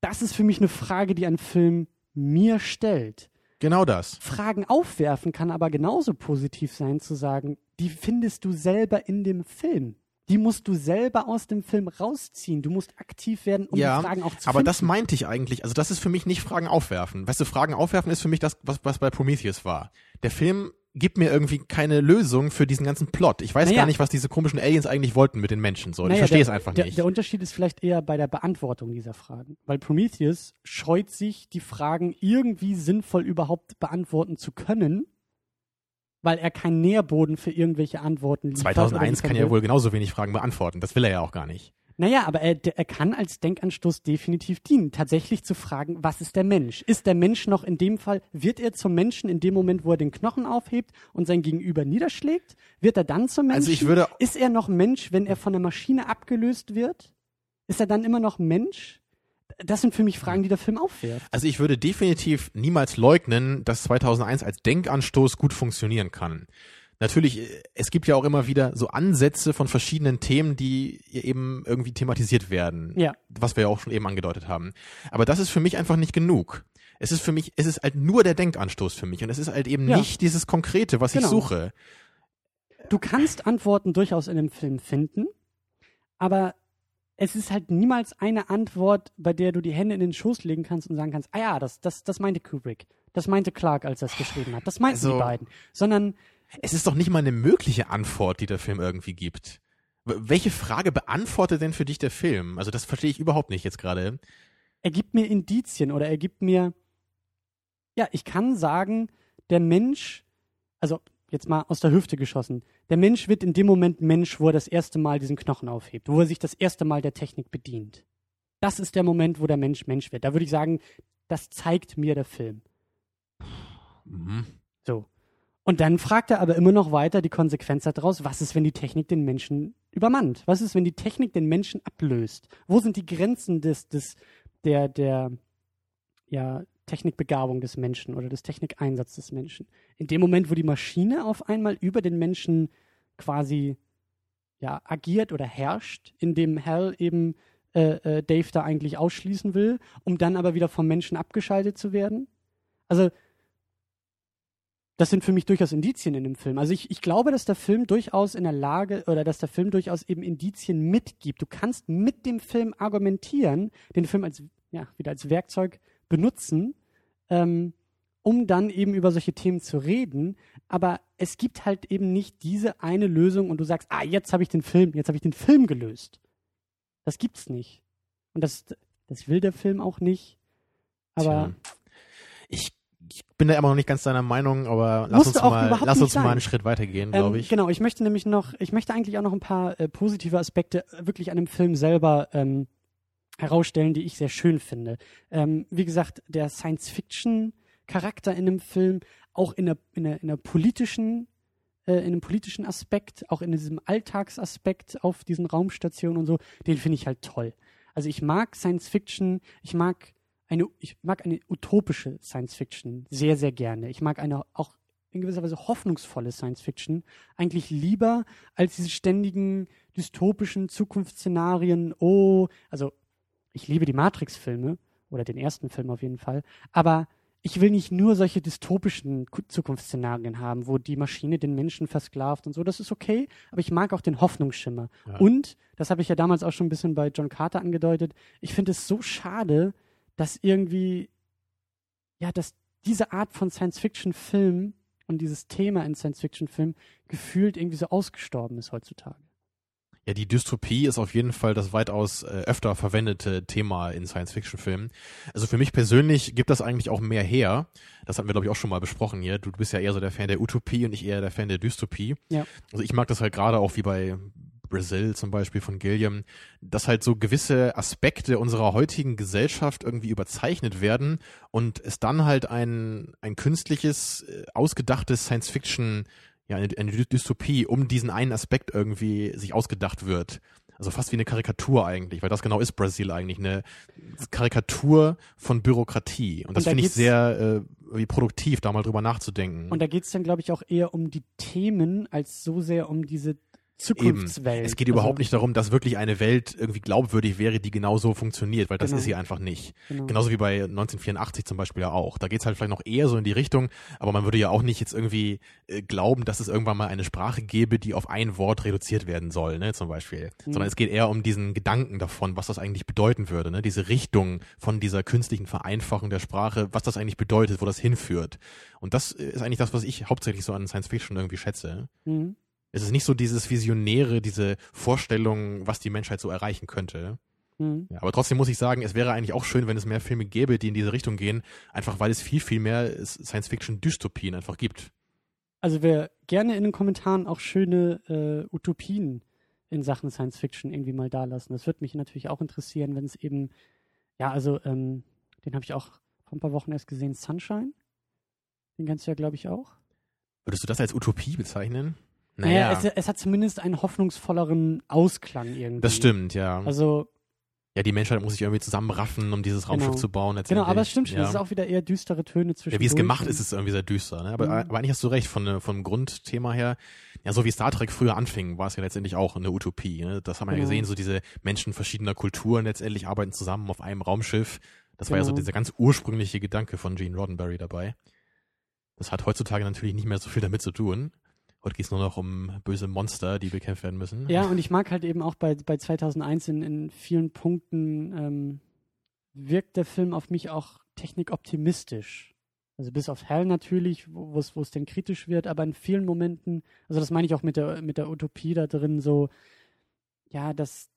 Das ist für mich eine Frage, die ein Film mir stellt. Genau das. Fragen aufwerfen kann aber genauso positiv sein, zu sagen, die findest du selber in dem Film. Die musst du selber aus dem Film rausziehen. Du musst aktiv werden, um ja, die Fragen auch zu aber finden. das meinte ich eigentlich. Also das ist für mich nicht Fragen aufwerfen. Weißt du, Fragen aufwerfen ist für mich das, was, was bei Prometheus war. Der Film gibt mir irgendwie keine Lösung für diesen ganzen Plot. Ich weiß Naja. gar nicht, was diese komischen Aliens eigentlich wollten mit den Menschen. So, ich Naja, verstehe der, es einfach der, nicht. Der Unterschied ist vielleicht eher bei der Beantwortung dieser Fragen. Weil Prometheus scheut sich, die Fragen irgendwie sinnvoll überhaupt beantworten zu können, weil er keinen Nährboden für irgendwelche Antworten liefert. oder 2001 liefern kann ja wohl genauso wenig Fragen beantworten. Das will er ja auch gar nicht. Naja, aber er, er kann als Denkanstoß definitiv dienen, tatsächlich zu fragen, was ist der Mensch? Ist der Mensch noch in dem Fall, wird er zum Menschen in dem Moment, wo er den Knochen aufhebt und sein Gegenüber niederschlägt? Wird er dann zum Menschen? Also ich würde- ist er noch Mensch, wenn er von der Maschine abgelöst wird? Ist er dann immer noch Mensch? Das sind für mich Fragen, die der Film aufwirft. Also ich würde definitiv niemals leugnen, dass 2001 als Denkanstoß gut funktionieren kann. Natürlich, äh, es gibt ja auch immer wieder so Ansätze von verschiedenen Themen, die eben irgendwie thematisiert werden. Ja. Was wir ja auch schon eben angedeutet haben. Aber das ist für mich einfach nicht genug. Es ist für mich, es ist halt nur der Denkanstoß für mich und es ist halt eben Ja. nicht dieses Konkrete, was Genau. ich suche. Du kannst Antworten durchaus in dem Film finden, aber es ist halt niemals eine Antwort, bei der du die Hände in den Schoß legen kannst und sagen kannst, ah ja, das, das, das meinte Kubrick. Das meinte Clark, als er es geschrieben hat. Das meinten Also- die beiden. Sondern Es ist doch nicht mal eine mögliche Antwort, die der Film irgendwie gibt. Welche Frage beantwortet denn für dich der Film? Also das verstehe ich überhaupt nicht jetzt gerade. er gibt mir Indizien oder er gibt mir, ja, ich kann sagen, der Mensch, also jetzt mal aus der Hüfte geschossen, der Mensch wird in dem Moment Mensch, wo er das erste Mal diesen Knochen aufhebt, wo er sich das erste Mal der Technik bedient. Das ist der Moment, wo der Mensch Mensch wird. Da würde ich sagen, das zeigt mir der Film. Mhm. So. Und dann fragt er aber immer noch weiter die Konsequenz daraus, was ist, wenn die Technik den Menschen übermannt? Was ist, wenn die Technik den Menschen ablöst? Wo sind die Grenzen des, des, der, der, ja, Technikbegabung des Menschen oder des Technikeinsatzes des Menschen? In dem Moment, wo die Maschine auf einmal über den Menschen quasi, ja, agiert oder herrscht, in dem Hell eben äh, äh, Dave da eigentlich ausschließen will, um dann aber wieder vom Menschen abgeschaltet zu werden? Also, das sind für mich durchaus Indizien in dem Film. Also ich, ich glaube, dass der Film durchaus in der Lage oder dass der Film durchaus eben Indizien mitgibt. Du kannst mit dem Film argumentieren, den Film als ja wieder als Werkzeug benutzen, ähm, um dann eben über solche Themen zu reden. Aber es gibt halt eben nicht diese eine Lösung und du sagst, ah, jetzt habe ich den Film, jetzt habe ich den Film gelöst. Das gibt's nicht. Und das, das will der Film auch nicht. Aber Tja. ich, ich bin da immer noch nicht ganz deiner Meinung, aber lass uns mal, lass uns mal einen Schritt weitergehen, Ähm, glaube ich. Genau, ich möchte nämlich noch, ich möchte eigentlich auch noch ein paar äh, positive Aspekte wirklich an dem Film selber ähm, herausstellen, die ich sehr schön finde. Ähm, wie gesagt, der Science-Fiction-Charakter in dem Film, auch in der, in der, in der politischen, äh, in einem politischen Aspekt, auch in diesem Alltagsaspekt auf diesen Raumstationen und so, den finde ich halt toll. Also ich mag Science-Fiction, ich mag eine, ich mag eine utopische Science-Fiction sehr, sehr gerne. Ich mag eine auch in gewisser Weise hoffnungsvolle Science-Fiction eigentlich lieber als diese ständigen dystopischen Zukunftsszenarien. Oh, also ich liebe die Matrix-Filme oder den ersten Film auf jeden Fall, aber ich will nicht nur solche dystopischen Ku- Zukunftsszenarien haben, wo die Maschine den Menschen versklavt und so. Das ist okay, aber ich mag auch den Hoffnungsschimmer. Ja. Und, das habe ich ja damals auch schon ein bisschen bei John Carter angedeutet, ich finde es so schade, dass irgendwie, ja, dass diese Art von Science-Fiction-Film und dieses Thema in Science-Fiction-Filmen gefühlt irgendwie so ausgestorben ist heutzutage. Ja, die Dystopie ist auf jeden Fall das weitaus äh, öfter verwendete Thema in Science-Fiction-Filmen. Also für mich persönlich gibt das eigentlich auch mehr her. Das hatten wir, glaube ich, auch schon mal besprochen hier. Du bist ja eher so der Fan der Utopie und ich eher der Fan der Dystopie. Ja. Also ich mag das halt gerade auch wie bei Brazil zum Beispiel von Gilliam, dass halt so gewisse Aspekte unserer heutigen Gesellschaft irgendwie überzeichnet werden und es dann halt ein, ein künstliches, äh, ausgedachtes Science-Fiction ja, eine, eine Dy- Dystopie um diesen einen Aspekt irgendwie sich ausgedacht wird. Also fast wie eine Karikatur eigentlich, weil das genau ist Brasil eigentlich, eine Karikatur von Bürokratie. Und das da finde ich sehr äh, produktiv, da mal drüber nachzudenken. Und da geht es dann, glaube ich, auch eher um die Themen, als so sehr um diese Eben. Zukunftswelt. Es geht überhaupt also, nicht darum, dass wirklich eine Welt irgendwie glaubwürdig wäre, die genau so funktioniert, weil das Genau. ist sie einfach nicht. Genau. Genauso wie bei 1984 zum Beispiel ja auch. Da geht's halt vielleicht noch eher so in die Richtung, aber man würde ja auch nicht jetzt irgendwie äh, glauben, dass es irgendwann mal eine Sprache gäbe, die auf ein Wort reduziert werden soll, ne, zum Beispiel. Mhm. Sondern es geht eher um diesen Gedanken davon, was das eigentlich bedeuten würde, ne? Diese Richtung von dieser künstlichen Vereinfachung der Sprache, was das eigentlich bedeutet, wo das hinführt. Und das ist eigentlich das, was ich hauptsächlich so an Science Fiction irgendwie schätze. Mhm. Es ist nicht so dieses Visionäre, diese Vorstellung, was die Menschheit so erreichen könnte. Mhm. Ja, aber trotzdem muss ich sagen, es wäre eigentlich auch schön, wenn es mehr Filme gäbe, die in diese Richtung gehen, einfach weil es viel, viel mehr Science-Fiction-Dystopien einfach gibt. Also wer gerne in den Kommentaren auch schöne äh, Utopien in Sachen Science Fiction irgendwie mal dalassen. Das würde mich natürlich auch interessieren, wenn es eben, ja, also ähm, den habe ich auch vor ein paar Wochen erst gesehen, Sunshine. Den kennst du ja, glaube ich, auch. Würdest du das als Utopie bezeichnen? Naja, es, es hat zumindest einen hoffnungsvolleren Ausklang irgendwie. das stimmt, ja. Also, ja, die Menschheit muss sich irgendwie zusammenraffen, um dieses Raumschiff Genau. zu bauen. genau, aber es stimmt schon, ja. es ist auch wieder eher düstere Töne zwischen. Ja, wie es gemacht ist, ist irgendwie sehr düster. Ne? Aber, Mhm. aber eigentlich hast du recht, von, äh, vom Grundthema her, ja, so wie Star Trek früher anfing, war es ja letztendlich auch eine Utopie. Ne? Das haben wir ja Genau. gesehen, so diese Menschen verschiedener Kulturen letztendlich arbeiten zusammen auf einem Raumschiff. Das war ja so Genau. dieser ganz ursprüngliche Gedanke von Gene Roddenberry dabei. Das hat heutzutage natürlich nicht mehr so viel damit zu tun. Heute geht es nur noch um böse Monster, die bekämpft werden müssen. Ja, und ich mag halt eben auch bei, bei 2001 in, in vielen Punkten ähm, wirkt der Film auf mich auch technikoptimistisch. Also bis auf Hell natürlich, wo es denn kritisch wird, aber in vielen Momenten, also das meine ich auch mit der mit der Utopie da drin, so ja, dass,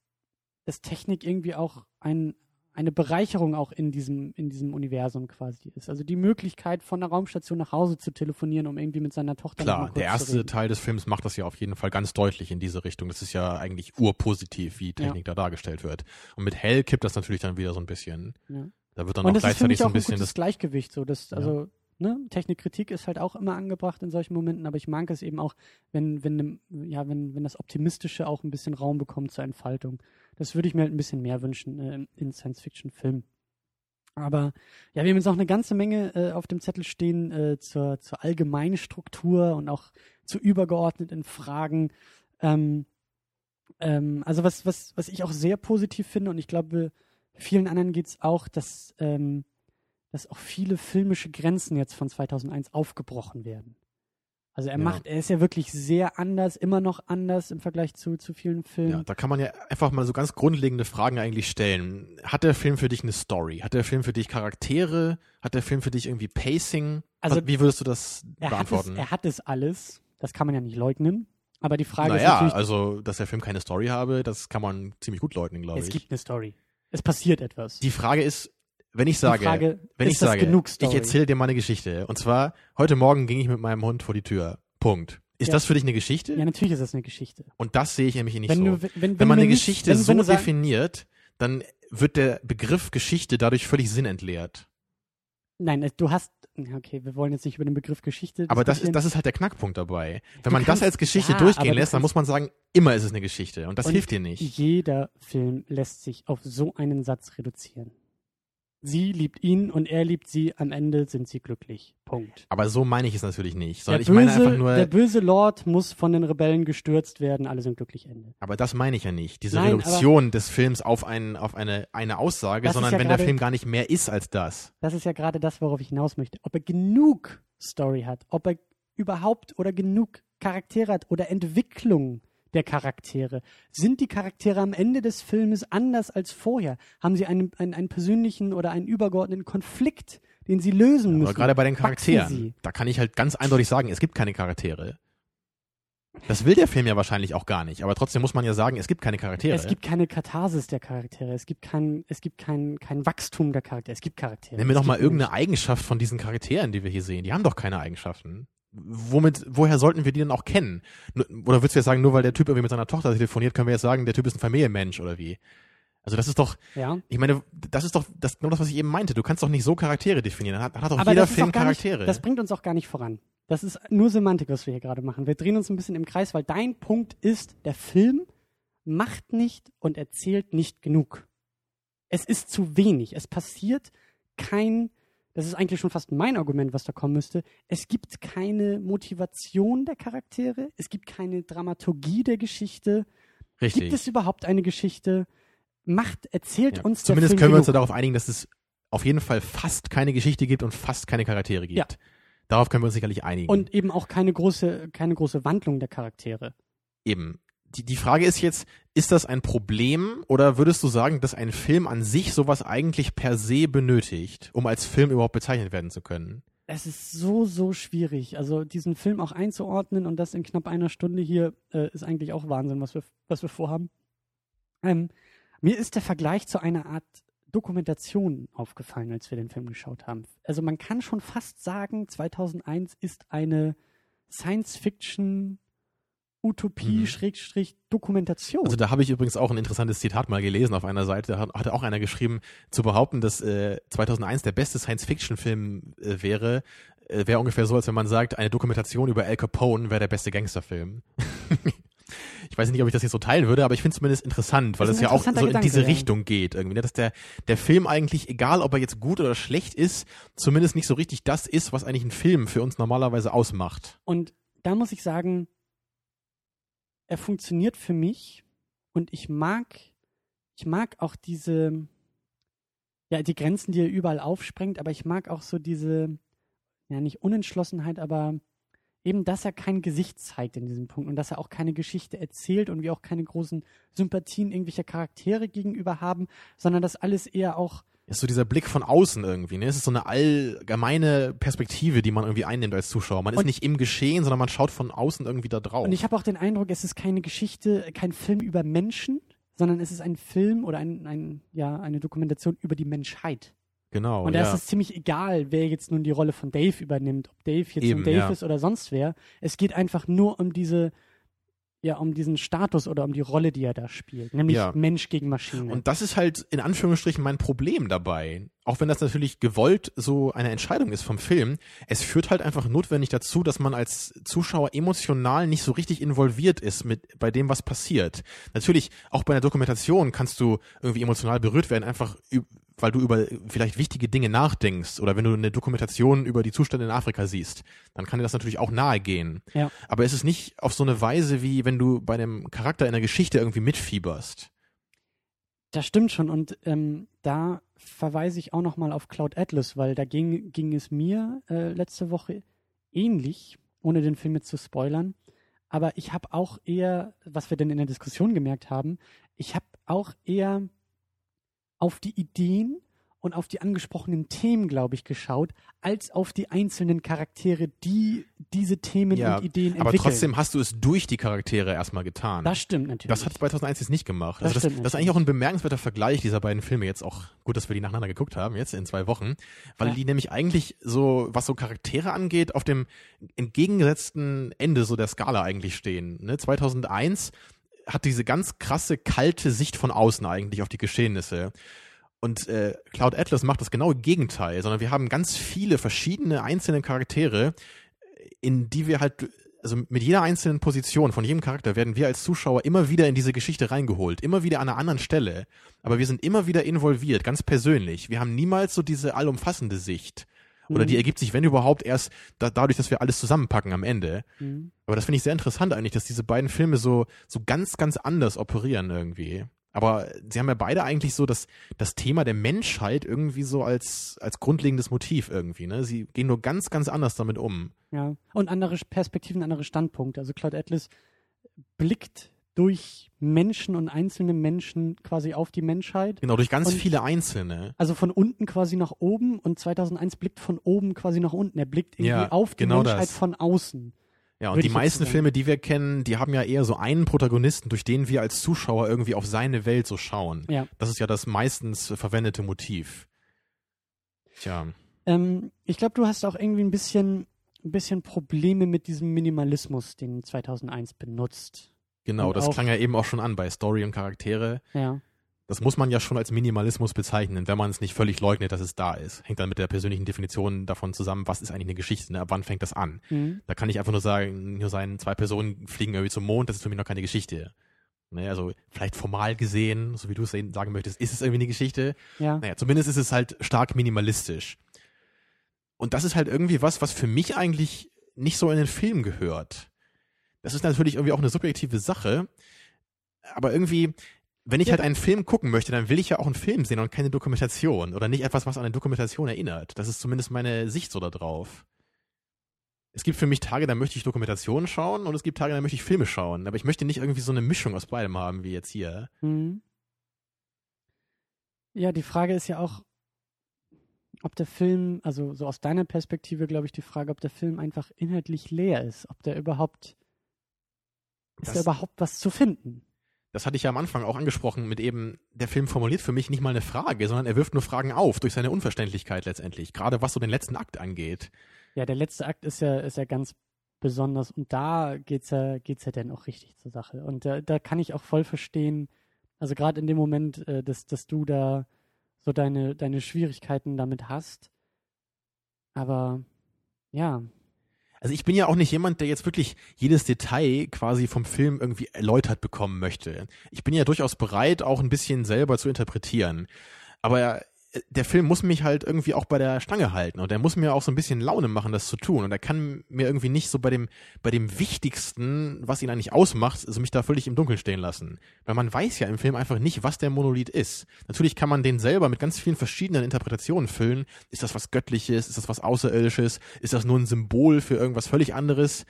dass Technik irgendwie auch ein, eine Bereicherung auch in diesem, in diesem Universum quasi ist. Also die Möglichkeit, von der Raumstation nach Hause zu telefonieren, um irgendwie mit seiner Tochter Klar, der erste Teil des Films macht das ja auf jeden Fall ganz deutlich in diese Richtung. Das ist ja eigentlich urpositiv, wie Technik ja. da dargestellt wird. Und mit Hell kippt das natürlich dann wieder so ein bisschen. Ja. Da wird dann Und auch gleichzeitig so ein bisschen das Gleichgewicht. So, das, also ne, Technikkritik ist halt auch immer angebracht in solchen Momenten, aber ich mag es eben auch, wenn, wenn, ja, wenn, wenn das Optimistische auch ein bisschen Raum bekommt zur Entfaltung. Das würde ich mir halt ein bisschen mehr wünschen äh, in Science-Fiction-Filmen. Aber ja, wir haben jetzt auch eine ganze Menge äh, auf dem Zettel stehen äh, zur, zur allgemeinen Struktur und auch zu übergeordneten Fragen. Ähm, ähm, also was, was, was ich auch sehr positiv finde und ich glaube, vielen anderen geht es auch, dass, ähm, dass auch viele filmische Grenzen jetzt von 2001 aufgebrochen werden. Also er ja. macht, er ist ja wirklich sehr anders, immer noch anders im Vergleich zu, zu vielen Filmen. Ja, da kann man ja einfach mal so ganz grundlegende Fragen eigentlich stellen. Hat der Film für dich eine Story? Hat der Film für dich Charaktere? Hat der Film für dich irgendwie Pacing? Also, wie würdest du das er beantworten? Hat es, er hat es alles. Das kann man ja nicht leugnen. Aber die Frage naja, ist natürlich. also, dass der Film keine Story habe, das kann man ziemlich gut leugnen, glaube ich. Es gibt eine Story. Es passiert etwas. Die Frage ist, wenn ich sage, Frage, wenn ich sage, ich erzähle dir mal eine Geschichte. Und zwar, heute Morgen ging ich mit meinem Hund vor die Tür. Punkt. Ist ja. das für dich eine Geschichte? Ja, natürlich ist das eine Geschichte. Und das sehe ich nämlich nicht wenn so. Du, wenn, wenn, wenn man eine Geschichte nicht, so definiert, dann wird der Begriff Geschichte dadurch völlig sinnentleert. Nein, du hast, okay, wir wollen jetzt nicht über den Begriff Geschichte Aber das ist, das ist halt der Knackpunkt dabei. Wenn du man kannst, das als Geschichte ja, durchgehen lässt, dann muss man sagen, immer ist es eine Geschichte. Und das und hilft dir nicht. Jeder Film lässt sich auf so einen Satz reduzieren. Sie liebt ihn und er liebt sie. Am Ende sind sie glücklich. Punkt. Aber so meine ich es natürlich nicht. Sondern ich böse, meine einfach nur. Der böse Lord muss von den Rebellen gestürzt werden. Alle sind glücklich. Ende. Aber das meine ich ja nicht. Diese Nein, Reduktion des Films auf, ein, auf eine, eine Aussage, sondern ja wenn grade, der Film gar nicht mehr ist als das. Das ist ja gerade das, worauf ich hinaus möchte. Ob er genug Story hat, ob er überhaupt oder genug Charaktere hat oder Entwicklung der Charaktere? Sind die Charaktere am Ende des Filmes anders als vorher? Haben sie einen, einen, einen persönlichen oder einen übergeordneten Konflikt, den sie lösen müssen? Aber gerade bei den Charakteren, da kann ich halt ganz eindeutig sagen, es gibt keine Charaktere. Das will der Film ja wahrscheinlich auch gar nicht, aber trotzdem muss man ja sagen, es gibt keine Charaktere. Es gibt keine Katharsis der Charaktere, es gibt kein, es gibt kein, kein Wachstum der Charaktere, es gibt Charaktere. Nennen wir doch mal irgendeine Eigenschaft von diesen Charakteren, die wir hier sehen. Die haben doch keine Eigenschaften womit, woher sollten wir die denn auch kennen? Oder würdest du jetzt sagen, nur weil der Typ irgendwie mit seiner Tochter telefoniert, können wir jetzt sagen, der Typ ist ein Familienmensch oder wie? Also das ist doch, ja. ich meine, das ist doch das, genau das, was ich eben meinte. Du kannst doch nicht so Charaktere definieren. Dann hat, hat doch Aber jeder Film Charaktere. Nicht, das bringt uns auch gar nicht voran. Das ist nur Semantik, was wir hier gerade machen. Wir drehen uns ein bisschen im Kreis, weil dein Punkt ist, der Film macht nicht und erzählt nicht genug. Es ist zu wenig. Es passiert kein das ist eigentlich schon fast mein Argument, was da kommen müsste. Es gibt keine Motivation der Charaktere, es gibt keine Dramaturgie der Geschichte. Richtig. Gibt es überhaupt eine Geschichte? Macht, erzählt ja, uns Zumindest der Film können wir uns ja darauf einigen, dass es auf jeden Fall fast keine Geschichte gibt und fast keine Charaktere gibt. Ja. Darauf können wir uns sicherlich einigen. Und eben auch keine große, keine große Wandlung der Charaktere. Eben die, die Frage ist jetzt, ist das ein Problem oder würdest du sagen, dass ein Film an sich sowas eigentlich per se benötigt, um als Film überhaupt bezeichnet werden zu können? Es ist so, so schwierig. Also diesen Film auch einzuordnen und das in knapp einer Stunde hier äh, ist eigentlich auch Wahnsinn, was wir, was wir vorhaben. Ähm, mir ist der Vergleich zu einer Art Dokumentation aufgefallen, als wir den Film geschaut haben. Also man kann schon fast sagen, 2001 ist eine Science-Fiction Utopie, mhm. Schrägstrich, Dokumentation. Also da habe ich übrigens auch ein interessantes Zitat mal gelesen auf einer Seite. Da hat, hatte auch einer geschrieben, zu behaupten, dass äh, 2001 der beste Science-Fiction-Film äh, wäre, äh, wäre ungefähr so, als wenn man sagt, eine Dokumentation über Al Capone wäre der beste Gangsterfilm. ich weiß nicht, ob ich das jetzt so teilen würde, aber ich finde es zumindest interessant, weil es ja auch so Gedanke, in diese. Richtung geht irgendwie, ne? dass der, der Film eigentlich, egal ob er jetzt gut oder schlecht ist, zumindest nicht so richtig das ist, was eigentlich ein Film für uns normalerweise ausmacht. Und da muss ich sagen, er funktioniert für mich und ich mag, ich mag auch diese, ja, die Grenzen, die er überall aufsprengt, aber ich mag auch so diese, ja, nicht Unentschlossenheit, aber eben, dass er kein Gesicht zeigt in diesem Punkt und dass er auch keine Geschichte erzählt und wir auch keine großen Sympathien irgendwelcher Charaktere gegenüber haben, sondern dass alles eher auch ist so dieser Blick von außen irgendwie. Ne? Es ist so eine allgemeine Perspektive, die man irgendwie einnimmt als Zuschauer. Man ist nicht im Geschehen, sondern man schaut von außen irgendwie da drauf. Und ich habe auch den Eindruck, es ist keine Geschichte, kein Film über Menschen, sondern es ist ein Film oder ein, ein, ja, eine Dokumentation über die Menschheit. Genau. Und da ja. ist es ziemlich egal, wer jetzt nun die Rolle von Dave übernimmt, ob Dave jetzt Eben, ein Dave ja. ist oder sonst wer. Es geht einfach nur um diese, ja, um diesen Status oder um die Rolle, die er da spielt, nämlich Ja. Mensch gegen Maschine. Und das ist halt in Anführungsstrichen mein Problem dabei. Auch wenn das natürlich gewollt so eine Entscheidung ist vom Film, es führt halt einfach notwendig dazu, dass man als Zuschauer emotional nicht so richtig involviert ist mit bei dem, was passiert. Natürlich, auch bei einer Dokumentation kannst du irgendwie emotional berührt werden, einfach weil du über vielleicht wichtige Dinge nachdenkst oder wenn du eine Dokumentation über die Zustände in Afrika siehst, dann kann dir das natürlich auch nahe gehen. Ja. Aber es ist nicht auf so eine Weise, wie wenn du bei einem Charakter in der Geschichte irgendwie mitfieberst. Das stimmt schon und ähm, da verweise ich auch nochmal auf Cloud Atlas, weil da ging, ging es mir äh, letzte Woche ähnlich, ohne den Film jetzt zu spoilern. Aber ich habe auch eher, was wir denn in der Diskussion gemerkt haben, ich habe auch eher auf die Ideen und auf die angesprochenen Themen, glaube ich, geschaut, als auf die einzelnen Charaktere, die diese Themen Ja, und Ideen Aber entwickeln. trotzdem hast du es durch die Charaktere erstmal getan. das stimmt natürlich. Das hat 2001 jetzt nicht gemacht. Das Also das, das ist eigentlich auch ein bemerkenswerter Vergleich dieser beiden Filme jetzt auch. Gut, dass wir die nacheinander geguckt haben, jetzt in zwei Wochen. Weil Ja. die nämlich eigentlich so, was so Charaktere angeht, auf dem entgegengesetzten Ende so der Skala eigentlich stehen. Ne? 2001 hat diese ganz krasse, kalte Sicht von außen eigentlich auf die Geschehnisse. Und äh, Cloud Atlas macht das genaue Gegenteil, sondern wir haben ganz viele verschiedene einzelne Charaktere, in die wir halt, also mit jeder einzelnen Position von jedem Charakter werden wir als Zuschauer immer wieder in diese Geschichte reingeholt, immer wieder an einer anderen Stelle. Aber wir sind immer wieder involviert, ganz persönlich. Wir haben niemals so diese allumfassende Sicht. Oder Mhm. die ergibt sich, wenn überhaupt, erst da, dadurch, dass wir alles zusammenpacken am Ende. Mhm. Aber das finde ich sehr interessant eigentlich, dass diese beiden Filme so, so ganz, ganz anders operieren irgendwie. Aber sie haben ja beide eigentlich so das, das Thema der Menschheit irgendwie so als, als grundlegendes Motiv irgendwie, ne? Sie gehen nur ganz, ganz anders damit um. Ja, und andere Perspektiven, andere Standpunkte. Also Cloud Atlas blickt durch Menschen und einzelne Menschen quasi auf die Menschheit. Genau, durch ganz Und- viele Einzelne. Also von unten quasi nach oben und 2001 blickt von oben quasi nach unten. Er blickt irgendwie Ja, auf die genau Menschheit das. von außen. Ja, und die meisten. Filme, die wir kennen, die haben ja eher so einen Protagonisten, durch den wir als Zuschauer irgendwie auf seine Welt so schauen. Ja. Das ist ja das meistens verwendete Motiv. Tja. Ähm, ich glaube, du hast auch irgendwie ein bisschen, ein bisschen Probleme mit diesem Minimalismus, den 2001 benutzt. Genau, Und das klang ja eben auch schon an bei Story und Charaktere. Ja. Das muss man ja schon als Minimalismus bezeichnen, wenn man es nicht völlig leugnet, dass es da ist. Hängt dann mit der persönlichen Definition davon zusammen, was ist eigentlich eine Geschichte, ne? ab wann fängt das an. Mhm. Da kann ich einfach nur sagen, nur sein, zwei Personen fliegen irgendwie zum Mond, das ist für mich noch keine Geschichte. Ne? Also vielleicht formal gesehen, so wie du es sagen möchtest, ist es irgendwie eine Geschichte. Ja. Naja, zumindest ist es halt stark minimalistisch. Und das ist halt irgendwie was, was für mich eigentlich nicht so in den Film gehört. Das ist natürlich irgendwie auch eine subjektive Sache, aber irgendwie, wenn ich Ja, halt einen Film gucken möchte, dann will ich ja auch einen Film sehen und keine Dokumentation oder nicht etwas, was an eine Dokumentation erinnert. Das ist zumindest meine Sicht so da drauf. Es gibt für mich Tage, da möchte ich Dokumentationen schauen und es gibt Tage, da möchte ich Filme schauen. Aber ich möchte nicht irgendwie so eine Mischung aus beidem haben, wie jetzt hier. Mhm. Ja, die Frage ist ja auch, ob der Film, also so aus deiner Perspektive, glaube ich, die Frage, ob der Film einfach inhaltlich leer ist, ob der überhaupt, ist Das- da überhaupt was zu finden? das hatte ich ja am Anfang auch angesprochen, mit eben, der Film formuliert für mich nicht mal eine Frage, sondern er wirft nur Fragen auf durch seine Unverständlichkeit letztendlich, gerade was so den letzten Akt angeht. Ja, der letzte Akt ist ja, ist ja ganz besonders und da geht's ja, geht's ja dann auch richtig zur Sache. Und da, da kann ich auch voll verstehen, also gerade in dem Moment, äh, dass, dass du da so deine, deine Schwierigkeiten damit hast. Aber ja, Also ich bin ja auch nicht jemand, der jetzt wirklich jedes Detail quasi vom Film irgendwie erläutert bekommen möchte. Ich bin ja durchaus bereit, auch ein bisschen selber zu interpretieren. Aber der Film muss mich halt irgendwie auch bei der Stange halten und er muss mir auch so ein bisschen Laune machen, das zu tun. Und er kann mir irgendwie nicht so bei dem, bei dem Wichtigsten, was ihn eigentlich ausmacht, also mich da völlig im Dunkeln stehen lassen. Weil man weiß ja im Film einfach nicht, was der Monolith ist. Natürlich kann man den selber mit ganz vielen verschiedenen Interpretationen füllen. Ist das was Göttliches? Ist das was Außerirdisches? Ist das nur ein Symbol für irgendwas völlig anderes?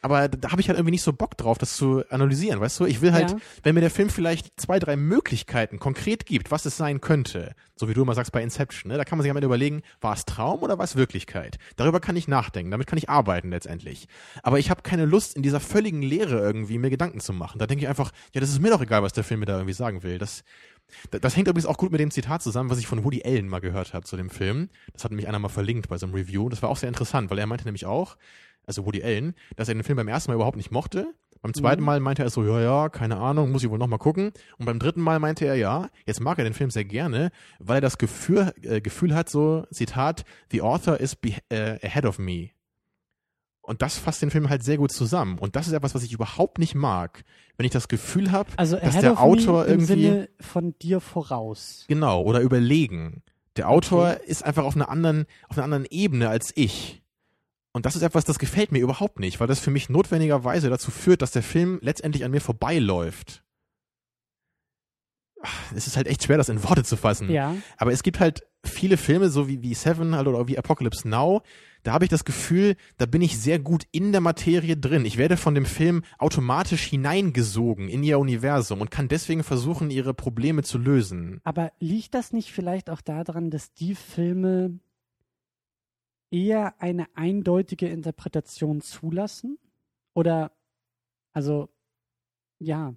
Aber da habe ich halt irgendwie nicht so Bock drauf, das zu analysieren, weißt du? Ich will halt, Ja. wenn mir der Film vielleicht zwei, drei Möglichkeiten konkret gibt, was es sein könnte, so wie du immer sagst bei Inception, ne? da kann man sich am Ende überlegen, war es Traum oder war es Wirklichkeit? Darüber kann ich nachdenken, damit kann ich arbeiten letztendlich. Aber ich habe keine Lust, in dieser völligen Leere irgendwie mir Gedanken zu machen. Da denke ich einfach, ja, das ist mir doch egal, was der Film mir da irgendwie sagen will. Das, das, das hängt übrigens auch gut mit dem Zitat zusammen, was ich von Woody Allen mal gehört habe zu dem Film. Das hat mich einer mal verlinkt bei so einem Review. Das war auch sehr interessant, weil er meinte nämlich auch, also Woody Allen, dass er den Film beim ersten Mal überhaupt nicht mochte. Beim zweiten Mhm. Mal meinte er so, ja, ja, keine Ahnung, muss ich wohl noch mal gucken. Und beim dritten Mal meinte er, ja, jetzt mag er den Film sehr gerne, weil er das Gefühl, äh, Gefühl hat, so, Zitat, the author is be äh, ahead of me. Und das fasst den Film halt sehr gut zusammen. Und das ist etwas, was ich überhaupt nicht mag, wenn ich das Gefühl habe, Also dass der Autor im irgendwie Sinne von dir voraus. Genau, oder überlegen. Der Autor ist einfach auf einer anderen, auf einer anderen Ebene als ich. Und das ist etwas, das gefällt mir überhaupt nicht, weil das für mich notwendigerweise dazu führt, dass der Film letztendlich an mir vorbeiläuft. Ach, Es ist halt echt schwer, das in Worte zu fassen. Ja. Aber es gibt halt viele Filme, so wie, wie Seven halt oder wie Apocalypse Now, da habe ich das Gefühl, da bin ich sehr gut in der Materie drin. Ich werde von dem Film automatisch hineingesogen in ihr Universum und kann deswegen versuchen, ihre Probleme zu lösen. Aber liegt das nicht vielleicht auch daran, dass die Filme eher eine eindeutige Interpretation zulassen? Oder, also, ja,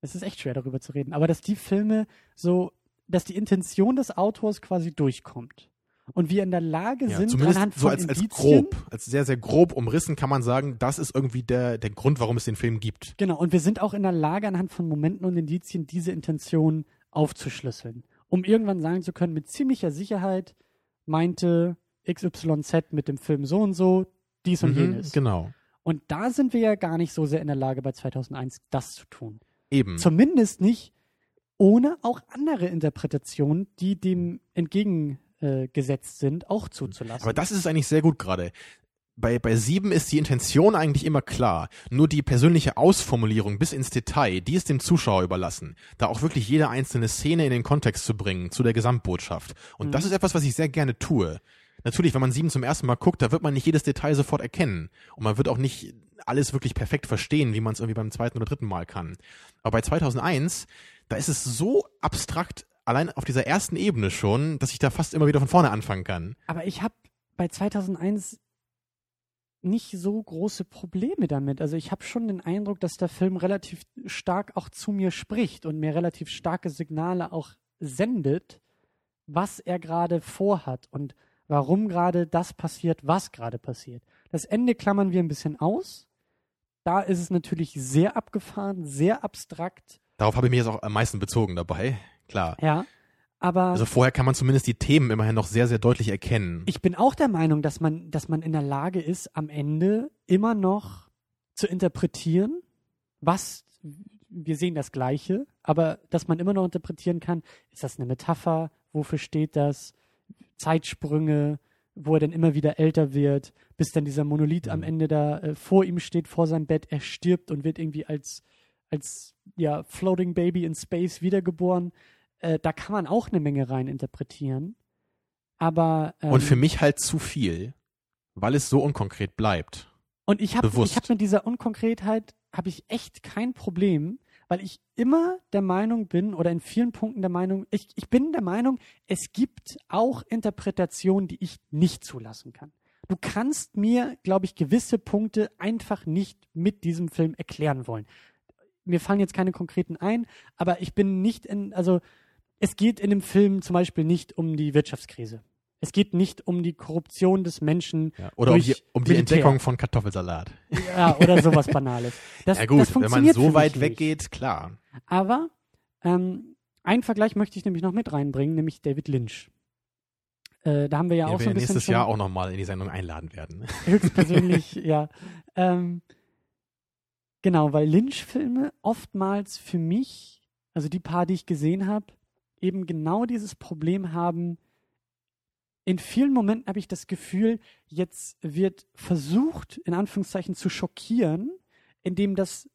es ist echt schwer darüber zu reden, aber dass die Filme so, dass die Intention des Autors quasi durchkommt. Und wir in der Lage Ja, sind, zumindest anhand so von als, als Indizien, grob, als sehr, sehr grob umrissen kann man sagen, das ist irgendwie der, der Grund, warum es den Film gibt. Genau, und wir sind auch in der Lage, anhand von Momenten und Indizien diese Intention aufzuschlüsseln. Um irgendwann sagen zu können, mit ziemlicher Sicherheit meinte XYZ mit dem Film so und so dies und Mhm, jenes. genau. Und da sind wir ja gar nicht so sehr in der Lage, bei 2001 das zu tun. Eben. Zumindest nicht ohne auch andere Interpretationen, die dem entgegengesetzt sind, auch zuzulassen. Aber das ist es eigentlich sehr gut gerade. Bei, bei sieben ist die Intention eigentlich immer klar. Nur die persönliche Ausformulierung bis ins Detail, die ist dem Zuschauer überlassen. Da auch wirklich jede einzelne Szene in den Kontext zu bringen, zu der Gesamtbotschaft. Und Mhm. das ist etwas, was ich sehr gerne tue. Natürlich, wenn man sieben zum ersten Mal guckt, da wird man nicht jedes Detail sofort erkennen. Und man wird auch nicht alles wirklich perfekt verstehen, wie man es irgendwie beim zweiten oder dritten Mal kann. Aber bei 2001, da ist es so abstrakt, allein auf dieser ersten Ebene schon, dass ich da fast immer wieder von vorne anfangen kann. Aber ich habe bei 2001 nicht so große Probleme damit. Also ich habe schon den Eindruck, dass der Film relativ stark auch zu mir spricht und mir relativ starke Signale auch sendet, was er gerade vorhat und warum gerade das passiert, was gerade passiert. Das Ende klammern wir ein bisschen aus. Da ist es natürlich sehr abgefahren, sehr abstrakt. Darauf habe ich mich jetzt auch am meisten bezogen dabei. Klar. Ja. Aber Also vorher kann man zumindest die Themen immerhin noch sehr, sehr deutlich erkennen. Ich bin auch der Meinung, dass man, dass man in der Lage ist, am Ende immer noch zu interpretieren, was wir sehen das Gleiche, aber dass man immer noch interpretieren kann, ist das eine Metapher, wofür steht das, Zeitsprünge, wo er dann immer wieder älter wird, bis dann dieser Monolith am Mhm. Ende da äh, vor ihm steht, vor seinem Bett, er stirbt und wird irgendwie als, als ja, Floating Baby in Space wiedergeboren. Äh, da kann man auch eine Menge rein interpretieren. Aber ähm, Und für mich halt zu viel, weil es so unkonkret bleibt. Und ich habe hab mit dieser Unkonkretheit habe ich echt kein Problem, weil ich immer der Meinung bin oder in vielen Punkten der Meinung, ich, ich bin der Meinung, es gibt auch Interpretationen, die ich nicht zulassen kann. Du kannst mir, glaube ich, gewisse Punkte einfach nicht mit diesem Film erklären wollen. Mir fallen jetzt keine konkreten ein, aber ich bin nicht in, also es geht in dem Film zum Beispiel nicht um die Wirtschaftskrise. Es geht nicht um die Korruption des Menschen Ja. Oder um die, um die. Entdeckung von Kartoffelsalat. Ja, oder sowas Banales. Das, ja gut, das wenn man funktioniert so weit weggeht, klar. Aber ähm, einen Vergleich möchte ich nämlich noch mit reinbringen, nämlich David Lynch. Äh, da haben wir ja Den auch so wir ein bisschen nächstes Jahr auch nochmal in die Sendung einladen werden. höchstpersönlich, ja. Ähm, genau, weil Lynch-Filme oftmals für mich, also die paar, die ich gesehen habe, eben genau dieses Problem haben. In vielen Momenten habe ich das Gefühl, jetzt wird versucht, in Anführungszeichen zu schockieren, indem das,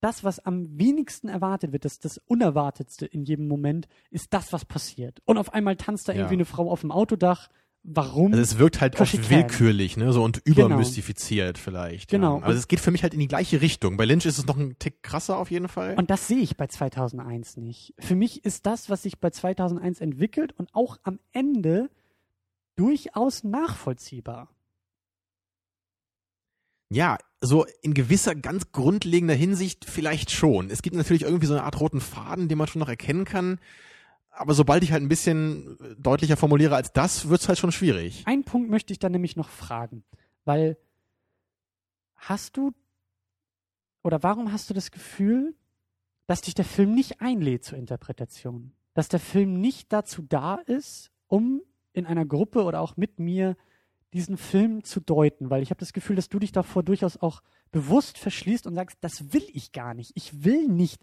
das, was am wenigsten erwartet wird, das, das Unerwartetste in jedem Moment, ist das, was passiert. Und auf einmal tanzt da Ja. irgendwie eine Frau auf dem Autodach warum. Also es wirkt halt oft willkürlich, ne, so und übermystifiziert vielleicht. Genau. Ja. Also es geht für mich halt in die gleiche Richtung. Bei Lynch ist es noch ein Tick krasser auf jeden Fall. Und das sehe ich bei 2001 nicht. Für mich ist das, was sich bei 2001 entwickelt und auch am Ende durchaus nachvollziehbar. Ja, so in gewisser ganz grundlegender Hinsicht vielleicht schon. Es gibt natürlich irgendwie so eine Art roten Faden, den man schon noch erkennen kann. Aber sobald ich halt ein bisschen deutlicher formuliere als das, wird's halt schon schwierig. Einen Punkt möchte ich dann nämlich noch fragen, weil hast du oder warum hast du das Gefühl, dass dich der Film nicht einlädt zur Interpretation? Dass der Film nicht dazu da ist, um in einer Gruppe oder auch mit mir diesen Film zu deuten, weil ich habe das Gefühl, dass du dich davor durchaus auch bewusst verschließt und sagst, das will ich gar nicht. Ich will nicht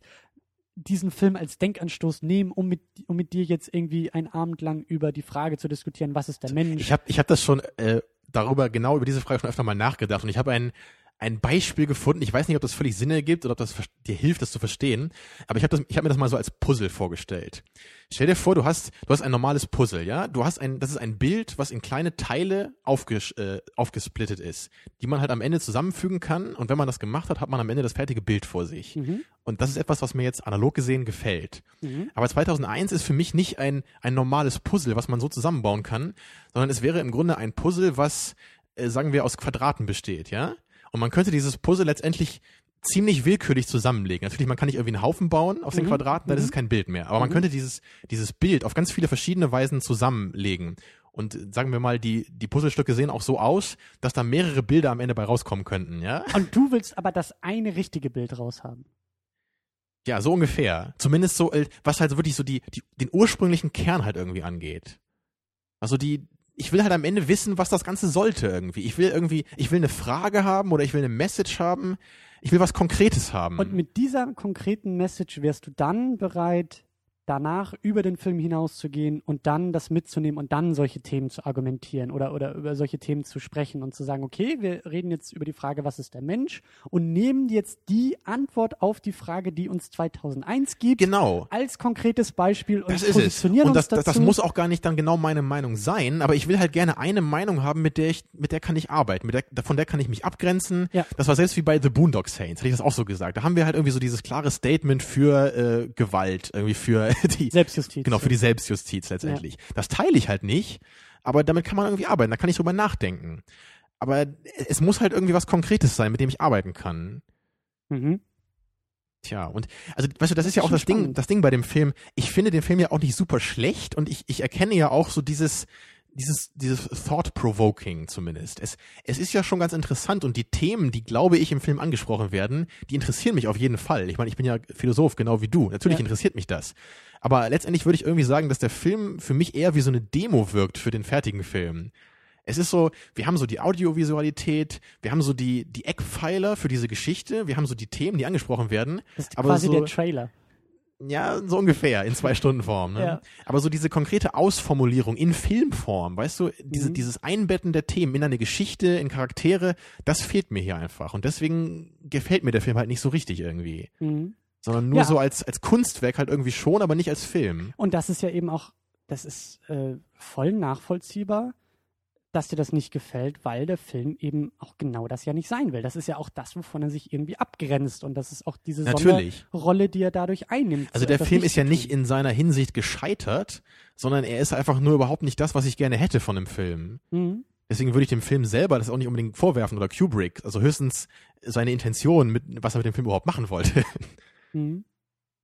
diesen Film als Denkanstoß nehmen, um mit, um mit dir jetzt irgendwie einen Abend lang über die Frage zu diskutieren, was ist der Mensch? Ich habe ich hab das schon äh, darüber, genau über diese Frage schon öfter mal nachgedacht und ich habe ein, ein Beispiel gefunden. Ich weiß nicht, ob das völlig Sinn ergibt oder ob das dir hilft, das zu verstehen. Aber ich habe habe mir das mal so als Puzzle vorgestellt. Stell dir vor, du hast, du hast ein normales Puzzle, ja? Du hast ein, das ist ein Bild, was in kleine Teile aufges, äh, aufgesplittet ist, die man halt am Ende zusammenfügen kann. Und wenn man das gemacht hat, hat man am Ende das fertige Bild vor sich. Mhm. Und das ist etwas, was mir jetzt analog gesehen gefällt. Mhm. Aber 2001 ist für mich nicht ein, ein normales Puzzle, was man so zusammenbauen kann, sondern es wäre im Grunde ein Puzzle, was, äh, sagen wir, aus Quadraten besteht, ja? Und man könnte dieses Puzzle letztendlich ziemlich willkürlich zusammenlegen. Natürlich, man kann nicht irgendwie einen Haufen bauen aus den Mhm, Quadraten, dann ist mhm. es kein Bild mehr. Aber man Mhm. könnte dieses, dieses Bild auf ganz viele verschiedene Weisen zusammenlegen. Und sagen wir mal, die, die Puzzlestücke sehen auch so aus, dass da mehrere Bilder am Ende bei rauskommen könnten, ja? Und du willst aber das eine richtige Bild raushaben. Ja, so ungefähr. Zumindest so, äh, was halt so wirklich so die, die, den ursprünglichen Kern halt irgendwie angeht. Also die, ich will halt am Ende wissen, was das Ganze sollte irgendwie. Ich will irgendwie, ich will eine Frage haben oder ich will eine Message haben. Ich will was Konkretes haben. Und mit dieser konkreten Message wärst du dann bereit, danach über den Film hinauszugehen und dann das mitzunehmen und dann solche Themen zu argumentieren oder, oder über solche Themen zu sprechen und zu sagen, okay, wir reden jetzt über die Frage, was ist der Mensch und nehmen jetzt die Antwort auf die Frage, die uns 2001 gibt, genau. als konkretes Beispiel und Das ist es. Und das, uns das, dazu. das muss auch gar nicht dann genau meine Meinung sein, aber ich will halt gerne eine Meinung haben, mit der ich, mit der kann ich arbeiten, mit der, von der kann ich mich abgrenzen. Ja. Das war selbst wie bei The Boondock Saints, hätte ich das auch so gesagt. Da haben wir halt irgendwie so dieses klare Statement für äh, Gewalt, irgendwie für die, Selbstjustiz. genau, für die Selbstjustiz letztendlich. Das teile ich halt nicht, aber damit kann man irgendwie arbeiten, da kann ich drüber nachdenken. Aber es muss halt irgendwie was Konkretes sein, mit dem ich arbeiten kann. Mhm. Tja, und also weißt du, das ist ja auch das Ding, spannend. das Ding bei dem Film. Ich finde den Film ja auch nicht super schlecht und ich, ich erkenne ja auch so dieses dieses dieses thought provoking zumindest. Es es ist ja schon ganz interessant und die Themen, die glaube ich im Film angesprochen werden, die interessieren mich auf jeden Fall. Ich meine, ich bin ja Philosoph genau wie du. Natürlich Ja. interessiert mich das. Aber letztendlich würde ich irgendwie sagen, dass der Film für mich eher wie so eine Demo wirkt für den fertigen Film. Es ist so, wir haben so die Audiovisualität, wir haben so die, die Eckpfeiler für diese Geschichte, wir haben so die Themen, die angesprochen werden. Das ist Aber quasi so- der Trailer. Ja, so ungefähr, in zwei Stunden Form. Ne? Ja. Aber so diese konkrete Ausformulierung in Filmform, weißt du, diese, Mhm. dieses Einbetten der Themen in eine Geschichte, in Charaktere, das fehlt mir hier einfach. Und deswegen gefällt mir der Film halt nicht so richtig irgendwie. Mhm. Sondern nur Ja. so als, als Kunstwerk halt irgendwie schon, aber nicht als Film. Und das ist ja eben auch, das ist äh, voll nachvollziehbar, dass dir das nicht gefällt, weil der Film eben auch genau das ja nicht sein will. Das ist ja auch das, wovon er sich irgendwie abgrenzt und das ist auch diese Natürlich. Sonderrolle, die er dadurch einnimmt. Also so der Film ist ja nicht in seiner Hinsicht gescheitert, sondern er ist einfach nur überhaupt nicht das, was ich gerne hätte von einem Film. Mhm. Deswegen würde ich dem Film selber das auch nicht unbedingt vorwerfen oder Kubrick. Also höchstens seine Intention, mit, was er mit dem Film überhaupt machen wollte. Mhm.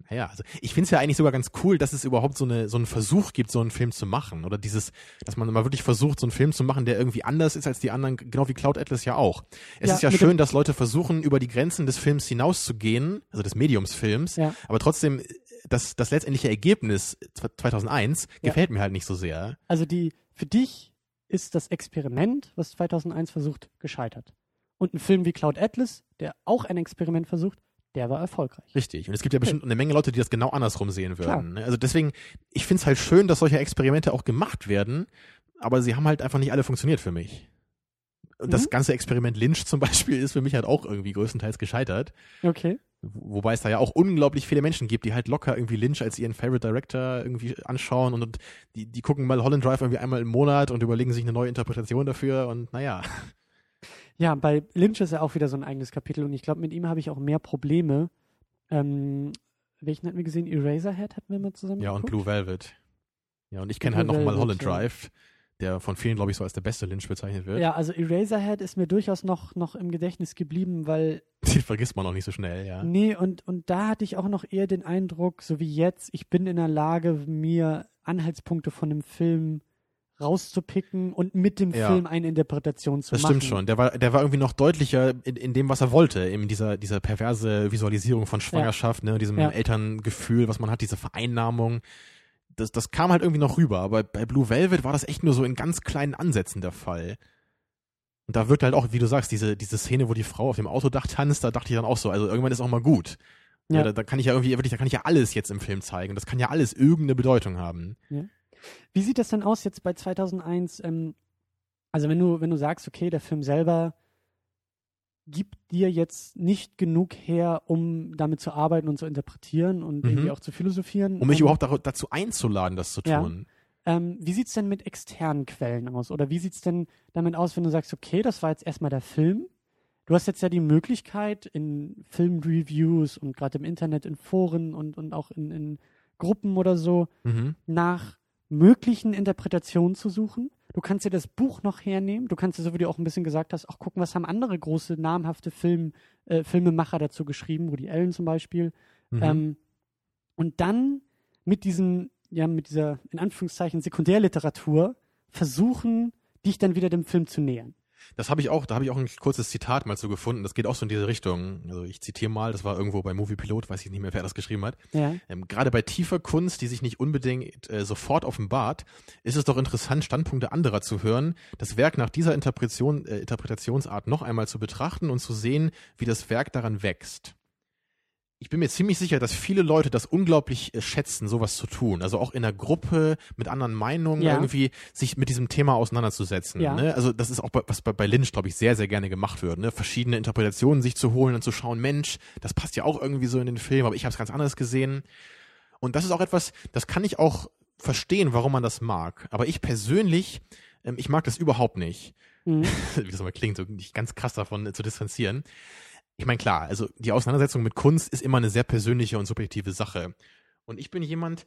Naja, also ich finde es ja eigentlich sogar ganz cool, dass es überhaupt so, eine, so einen Versuch gibt, so einen Film zu machen. Oder dieses, dass man mal wirklich versucht, so einen Film zu machen, der irgendwie anders ist als die anderen, genau wie Cloud Atlas ja auch. Es Ja, ist ja schön, dass Leute versuchen, über die Grenzen des Films hinauszugehen, also des Mediumsfilms, Ja. aber trotzdem, das, das letztendliche Ergebnis 2001 Ja. gefällt mir halt nicht so sehr. Also die, für dich ist das Experiment, was 2001 versucht, gescheitert. Und ein Film wie Cloud Atlas, der auch ein Experiment versucht, der war erfolgreich. Richtig. Und es gibt ja bestimmt eine Menge Leute, die das genau andersrum sehen Klar. würden. ne? Also deswegen, ich finde es halt schön, dass solche Experimente auch gemacht werden, aber sie haben halt einfach nicht alle funktioniert für mich. Und das Mhm. ganze Experiment Lynch zum Beispiel ist für mich halt auch irgendwie größtenteils gescheitert. Okay. Wobei es da ja auch unglaublich viele Menschen gibt, die halt locker irgendwie Lynch als ihren Favorite Director irgendwie anschauen und, und die, die gucken mal Holland Drive irgendwie einmal im Monat und überlegen sich eine neue Interpretation dafür und naja. Ja, bei Lynch ist ja auch wieder so ein eigenes Kapitel und ich glaube, mit ihm habe ich auch mehr Probleme. Ähm, welchen hatten wir gesehen? Eraserhead hatten wir mal zusammen Ja, und? Blue Velvet. Ja, und ich kenne halt noch mal Velvet, Holland ja. Drive, der von vielen, glaube ich, so als der beste Lynch bezeichnet wird. Ja, also Eraserhead ist mir durchaus noch, noch im Gedächtnis geblieben, weil Den vergisst man auch nicht so schnell, ja. Nee, und, und da hatte ich auch noch eher den Eindruck, so wie jetzt, ich bin in der Lage, mir Anhaltspunkte von einem Film rauszupicken und mit dem Ja. Film eine Interpretation zu Das machen. stimmt schon. Der war, der war irgendwie noch deutlicher in, in dem, was er wollte. Eben dieser, dieser perverse Visualisierung von Schwangerschaft, ne, diesem Ja. Elterngefühl, was man hat, diese Vereinnahmung. Das, das kam halt irgendwie noch rüber. Aber bei Blue Velvet war das echt nur so in ganz kleinen Ansätzen der Fall. Und da wirkt halt auch, wie du sagst, diese, diese Szene, wo die Frau auf dem Autodach tanzt, da dachte ich dann auch so, also irgendwann ist auch mal gut. Ja. Ja. Da, da kann ich ja irgendwie, wirklich, da kann ich ja alles jetzt im Film zeigen. Das kann ja alles irgendeine Bedeutung haben. Wie sieht das denn aus jetzt bei 2001? Ähm, also wenn du, wenn du sagst, okay, der Film selber gibt dir jetzt nicht genug her, um damit zu arbeiten und zu interpretieren und Mhm. irgendwie auch zu philosophieren. Um mich ähm, überhaupt dazu einzuladen, das zu Ja. tun. Ähm, wie sieht's denn mit externen Quellen aus? Oder wie sieht's denn damit aus, wenn du sagst, okay, das war jetzt erstmal der Film. Du hast jetzt ja die Möglichkeit, in Filmreviews und gerade im Internet, in Foren und, und auch in, in Gruppen oder so, Mhm. nach möglichen Interpretationen zu suchen. Du kannst dir das Buch noch hernehmen. Du kannst dir, so wie du auch ein bisschen gesagt hast, auch gucken, was haben andere große, namhafte Film, äh, Filmemacher dazu geschrieben, Woody Allen zum Beispiel. Mhm. Ähm, und dann mit diesem, ja, mit dieser, in Anführungszeichen, Sekundärliteratur versuchen, dich dann wieder dem Film zu nähern. Das habe ich auch, da habe ich auch ein kurzes Zitat mal so gefunden. Das geht auch so in diese Richtung. Also ich zitiere mal, das war irgendwo bei Movie Pilot, weiß ich nicht mehr, wer das geschrieben hat. Ja. Ähm, Gerade bei tiefer Kunst, die sich nicht unbedingt äh, sofort offenbart, ist es doch interessant, Standpunkte anderer zu hören, das Werk nach dieser Interpretation, äh, Interpretationsart noch einmal zu betrachten und zu sehen, wie das Werk daran wächst. Ich bin mir ziemlich sicher, dass viele Leute das unglaublich äh, schätzen, sowas zu tun. Also auch in einer Gruppe mit anderen Meinungen Ja. irgendwie sich mit diesem Thema auseinanderzusetzen. Ja. Ne? Also das ist auch bei, was bei, bei Lynch, glaube ich, sehr, sehr gerne gemacht wird. Ne? Verschiedene Interpretationen sich zu holen und zu schauen, Mensch, das passt ja auch irgendwie so in den Film, aber ich habe es ganz anders gesehen. Und das ist auch etwas, das kann ich auch verstehen, warum man das mag. Aber ich persönlich, ähm, ich mag das überhaupt nicht. Mhm. Wie das mal klingt, so nicht ganz krass davon äh, zu distanzieren. Ich meine, klar, also die Auseinandersetzung mit Kunst ist immer eine sehr persönliche und subjektive Sache. Und ich bin jemand,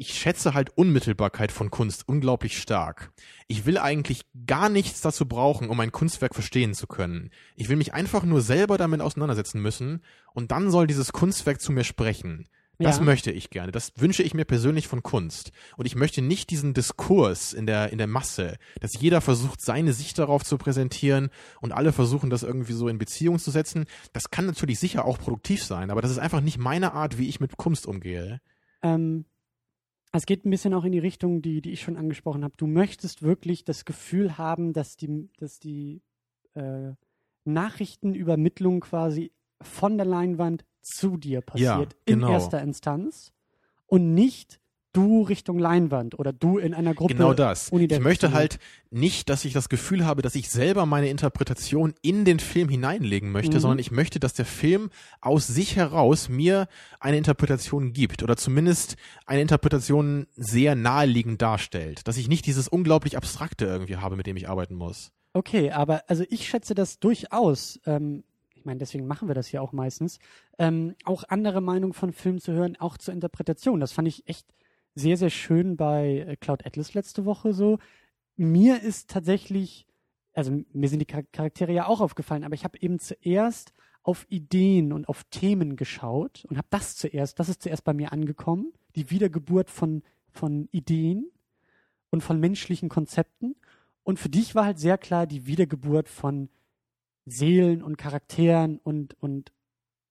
ich schätze halt Unmittelbarkeit von Kunst unglaublich stark. Ich will eigentlich gar nichts dazu brauchen, um ein Kunstwerk verstehen zu können. Ich will mich einfach nur selber damit auseinandersetzen müssen und dann soll dieses Kunstwerk zu mir sprechen. Das Ja. möchte ich gerne. Das wünsche ich mir persönlich von Kunst. Und ich möchte nicht diesen Diskurs in der, in der Masse, dass jeder versucht, seine Sicht darauf zu präsentieren und alle versuchen, das irgendwie so in Beziehung zu setzen. Das kann natürlich sicher auch produktiv sein, aber das ist einfach nicht meine Art, wie ich mit Kunst umgehe. Ähm, es geht ein bisschen auch in die Richtung, die, die ich schon angesprochen habe. Du möchtest wirklich das Gefühl haben, dass die, dass die äh, Nachrichtenübermittlung quasi von der Leinwand zu dir passiert genau. in erster Instanz und nicht du Richtung Leinwand oder du in einer Gruppe. Genau das. Ich möchte halt nicht, dass ich das Gefühl habe, dass ich selber meine Interpretation in den Film hineinlegen möchte, Mhm. sondern ich möchte, dass der Film aus sich heraus mir eine Interpretation gibt oder zumindest eine Interpretation sehr naheliegend darstellt, dass ich nicht dieses unglaublich Abstrakte irgendwie habe, mit dem ich arbeiten muss. Okay, aber also ich schätze das durchaus. Ähm, meine, deswegen machen wir das ja auch meistens. Ähm, auch andere Meinungen von Filmen zu hören, auch zur Interpretation. Das fand ich echt sehr, sehr schön bei äh, Cloud Atlas letzte Woche so. Mir ist tatsächlich, also mir sind die Char- Charaktere ja auch aufgefallen, aber ich habe eben zuerst auf Ideen und auf Themen geschaut und habe das zuerst, das ist zuerst bei mir angekommen, die Wiedergeburt von, von Ideen und von menschlichen Konzepten. Und für dich war halt sehr klar die Wiedergeburt von Seelen und Charakteren und, und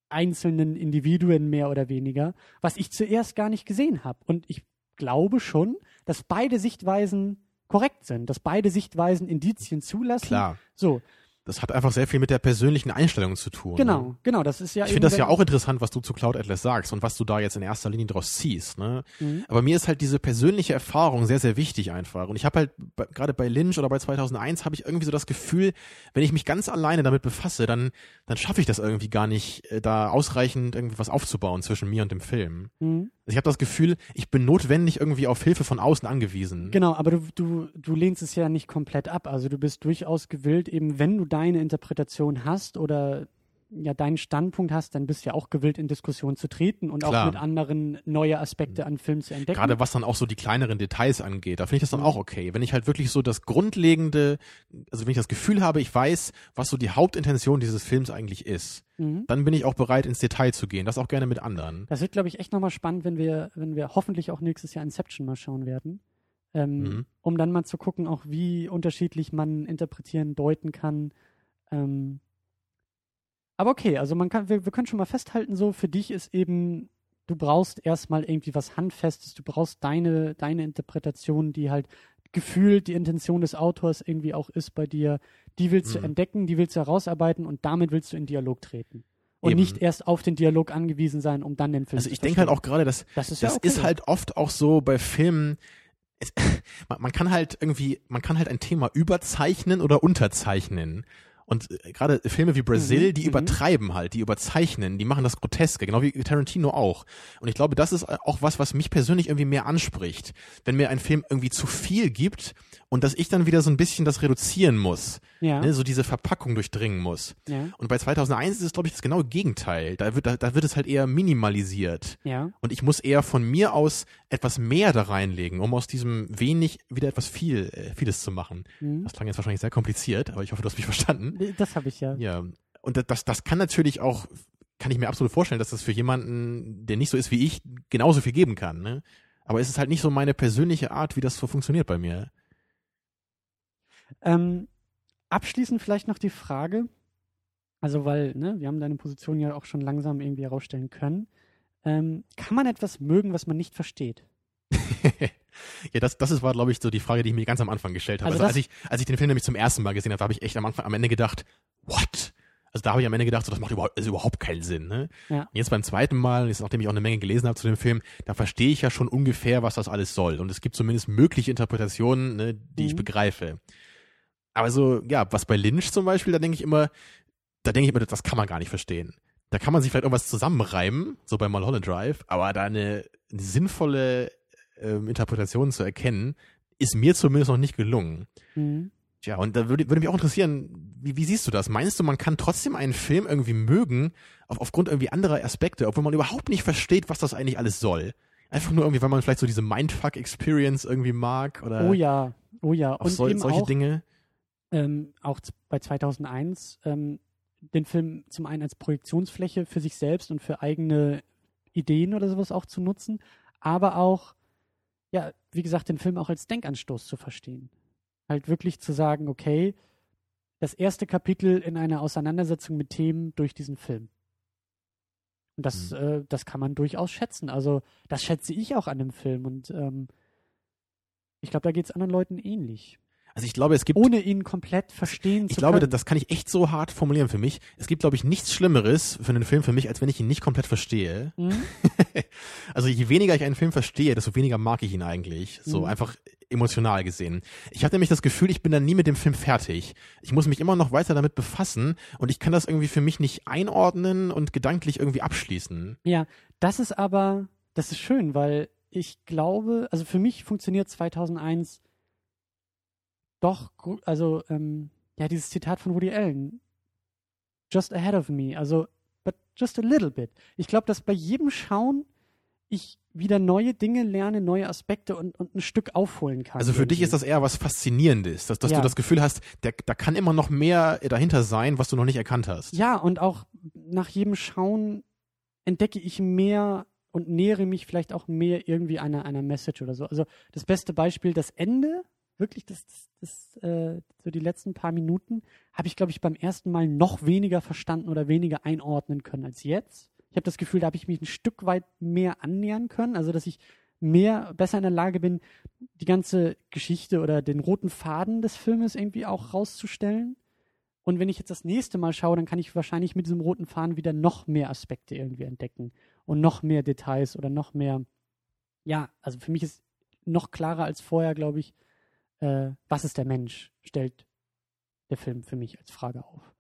einzelnen Individuen mehr oder weniger, was ich zuerst gar nicht gesehen habe. Und ich glaube schon, dass beide Sichtweisen korrekt sind, dass beide Sichtweisen Indizien zulassen. Klar. So. Das hat einfach sehr viel mit der persönlichen Einstellung zu tun. Genau, ne? genau, das ist ja Ich finde das ja auch interessant, was du zu Cloud Atlas sagst und was du da jetzt in erster Linie draus ziehst. Ne? Mhm. Aber mir ist halt diese persönliche Erfahrung sehr, sehr wichtig einfach. Und ich habe halt gerade bei Lynch oder bei 2001 habe ich irgendwie so das Gefühl, wenn ich mich ganz alleine damit befasse, dann dann schaffe ich das irgendwie gar nicht, äh, da ausreichend irgendwie was aufzubauen zwischen mir und dem Film. Mhm. Also ich habe das Gefühl, ich bin notwendig irgendwie auf Hilfe von außen angewiesen. Genau, aber du, du, du lehnst es ja nicht komplett ab. Also du bist durchaus gewillt, eben wenn du deine Interpretation hast oder ja deinen Standpunkt hast, dann bist du ja auch gewillt, in Diskussion zu treten und Klar. auch mit anderen neue Aspekte an Film zu entdecken. Gerade was dann auch so die kleineren Details angeht, da finde ich das dann auch okay. Wenn ich halt wirklich so das Grundlegende, also wenn ich das Gefühl habe, ich weiß, was so die Hauptintention dieses Films eigentlich ist, Mhm. dann bin ich auch bereit, ins Detail zu gehen. Das auch gerne mit anderen. Das wird, glaube ich, echt nochmal spannend, wenn wir, wenn wir hoffentlich auch nächstes Jahr Inception mal schauen werden. Ähm, Mhm. Um dann mal zu gucken, auch wie unterschiedlich man interpretieren, deuten kann. Ähm, aber okay, also man kann, wir, wir können schon mal festhalten, so für dich ist eben, du brauchst erstmal irgendwie was Handfestes, du brauchst deine, deine Interpretation, die halt gefühlt die Intention des Autors irgendwie auch ist bei dir. Die willst du Mhm. entdecken, die willst du herausarbeiten und damit willst du in Dialog treten. Und Eben. nicht erst auf den Dialog angewiesen sein, um dann den Film Also zu ich denke halt auch gerade, dass Das ist das ja okay. ist halt oft auch so bei Filmen, es, man, man kann halt irgendwie, man kann halt ein Thema überzeichnen oder unterzeichnen. Und äh, gerade Filme wie Brazil, Mhm, die mhm. übertreiben halt, die überzeichnen, die machen das Groteske, genau wie Tarantino auch. Und ich glaube, das ist auch was, was mich persönlich irgendwie mehr anspricht. Wenn mir ein Film irgendwie zu viel gibt und dass ich dann wieder so ein bisschen das reduzieren muss, ja, ne, so diese Verpackung durchdringen muss. ja, Und bei 2001 ist es, glaube ich, das genaue Gegenteil. Da wird, da, da wird es halt eher minimalisiert. ja. Und ich muss eher von mir aus etwas mehr da reinlegen, um aus diesem wenig wieder etwas viel, äh, vieles zu machen. Mhm. Das klang jetzt wahrscheinlich sehr kompliziert, aber ich hoffe, du hast mich verstanden. Das habe ich ja. Ja. Und das- das, kann natürlich auch, kann ich mir absolut vorstellen, dass das für jemanden, der nicht so ist wie ich, genauso viel geben kann. Ne? Aber es ist halt nicht so meine persönliche Art, wie das so funktioniert bei mir. Ähm, abschließend vielleicht noch die Frage, also weil, ne, wir haben deine Position ja auch schon langsam irgendwie herausstellen können. Ähm, kann man etwas mögen, was man nicht versteht? ja, das, das ist, war, glaube ich, so die Frage, die ich mir ganz am Anfang gestellt habe. Also Also, als, ich, als ich den Film nämlich zum ersten Mal gesehen habe, habe ich echt am Anfang am Ende gedacht, what? Also da habe ich am Ende gedacht, so, das macht überhaupt, also überhaupt keinen Sinn. Ne? Ja. Und Jetzt beim zweiten Mal, jetzt nachdem ich auch eine Menge gelesen habe zu dem Film, da verstehe ich ja schon ungefähr, was das alles soll. Und es gibt zumindest mögliche Interpretationen, ne, die ich Mhm. begreife. Aber so, ja, was bei Lynch zum Beispiel, da denke ich immer, da denke ich immer, das kann man gar nicht verstehen. Da kann man sich vielleicht irgendwas zusammenreimen, so bei Mulholland Drive, aber da eine, eine sinnvolle ähm, Interpretation zu erkennen, ist mir zumindest noch nicht gelungen. Mhm. Tja, und da würde, würde mich auch interessieren, wie, wie siehst du das? Meinst du, man kann trotzdem einen Film irgendwie mögen, auf, aufgrund irgendwie anderer Aspekte, obwohl man überhaupt nicht versteht, was das eigentlich alles soll? Einfach nur irgendwie, weil man vielleicht so diese Mindfuck-Experience irgendwie mag oder Oh ja, oh ja. auf Und eben solche auch, Dinge? ähm, auch bei 2001 ähm, den Film zum einen als Projektionsfläche für sich selbst und für eigene Ideen oder sowas auch zu nutzen, aber auch, ja, wie gesagt, den Film auch als Denkanstoß zu verstehen. Halt wirklich zu sagen, okay, das erste Kapitel in einer Auseinandersetzung mit Themen durch diesen Film. Und das, Mhm. äh, das kann man durchaus schätzen. Also, das schätze ich auch an dem Film und ähm, ich glaube, da geht es anderen Leuten ähnlich Also ich glaube, es gibt ohne ihn komplett verstehen Ich zu glaube, können. das kann ich echt so hart formulieren für mich. Es gibt, glaube ich, nichts Schlimmeres für einen Film für mich, als wenn ich ihn nicht komplett verstehe. Mhm. Also je weniger ich einen Film verstehe, desto weniger mag ich ihn eigentlich. So Mhm. einfach emotional gesehen. Ich habe nämlich das Gefühl, ich bin dann nie mit dem Film fertig. Ich muss mich immer noch weiter damit befassen und ich kann das irgendwie für mich nicht einordnen und gedanklich irgendwie abschließen. Ja, das ist aber, das ist schön, weil ich glaube, also für mich funktioniert 2001 doch, also, ähm, ja, dieses Zitat von Woody Allen. Just ahead of me, also, but just a little bit. Ich glaube, dass bei jedem Schauen ich wieder neue Dinge lerne, neue Aspekte und, und ein Stück aufholen kann. Also für dich irgendwie. ist das eher was Faszinierendes, dass, dass Ja. du das Gefühl hast, der, da kann immer noch mehr dahinter sein, was du noch nicht erkannt hast. Ja, und auch nach jedem Schauen entdecke ich mehr und nähere mich vielleicht auch mehr irgendwie einer, einer Message oder so. Also das beste Beispiel, das Ende, wirklich das, das, das äh, so die letzten paar Minuten, habe ich, glaube ich, beim ersten Mal noch weniger verstanden oder weniger einordnen können als jetzt. Ich habe das Gefühl, da habe ich mich ein Stück weit mehr annähern können, also dass ich mehr, besser in der Lage bin, die ganze Geschichte oder den roten Faden des Filmes irgendwie auch rauszustellen Und wenn ich jetzt das nächste Mal schaue, dann kann ich wahrscheinlich mit diesem roten Faden wieder noch mehr Aspekte irgendwie entdecken und noch mehr Details oder noch mehr. Ja, also für mich ist noch klarer als vorher, glaube ich, äh, was ist der Mensch, stellt der Film für mich als Frage auf.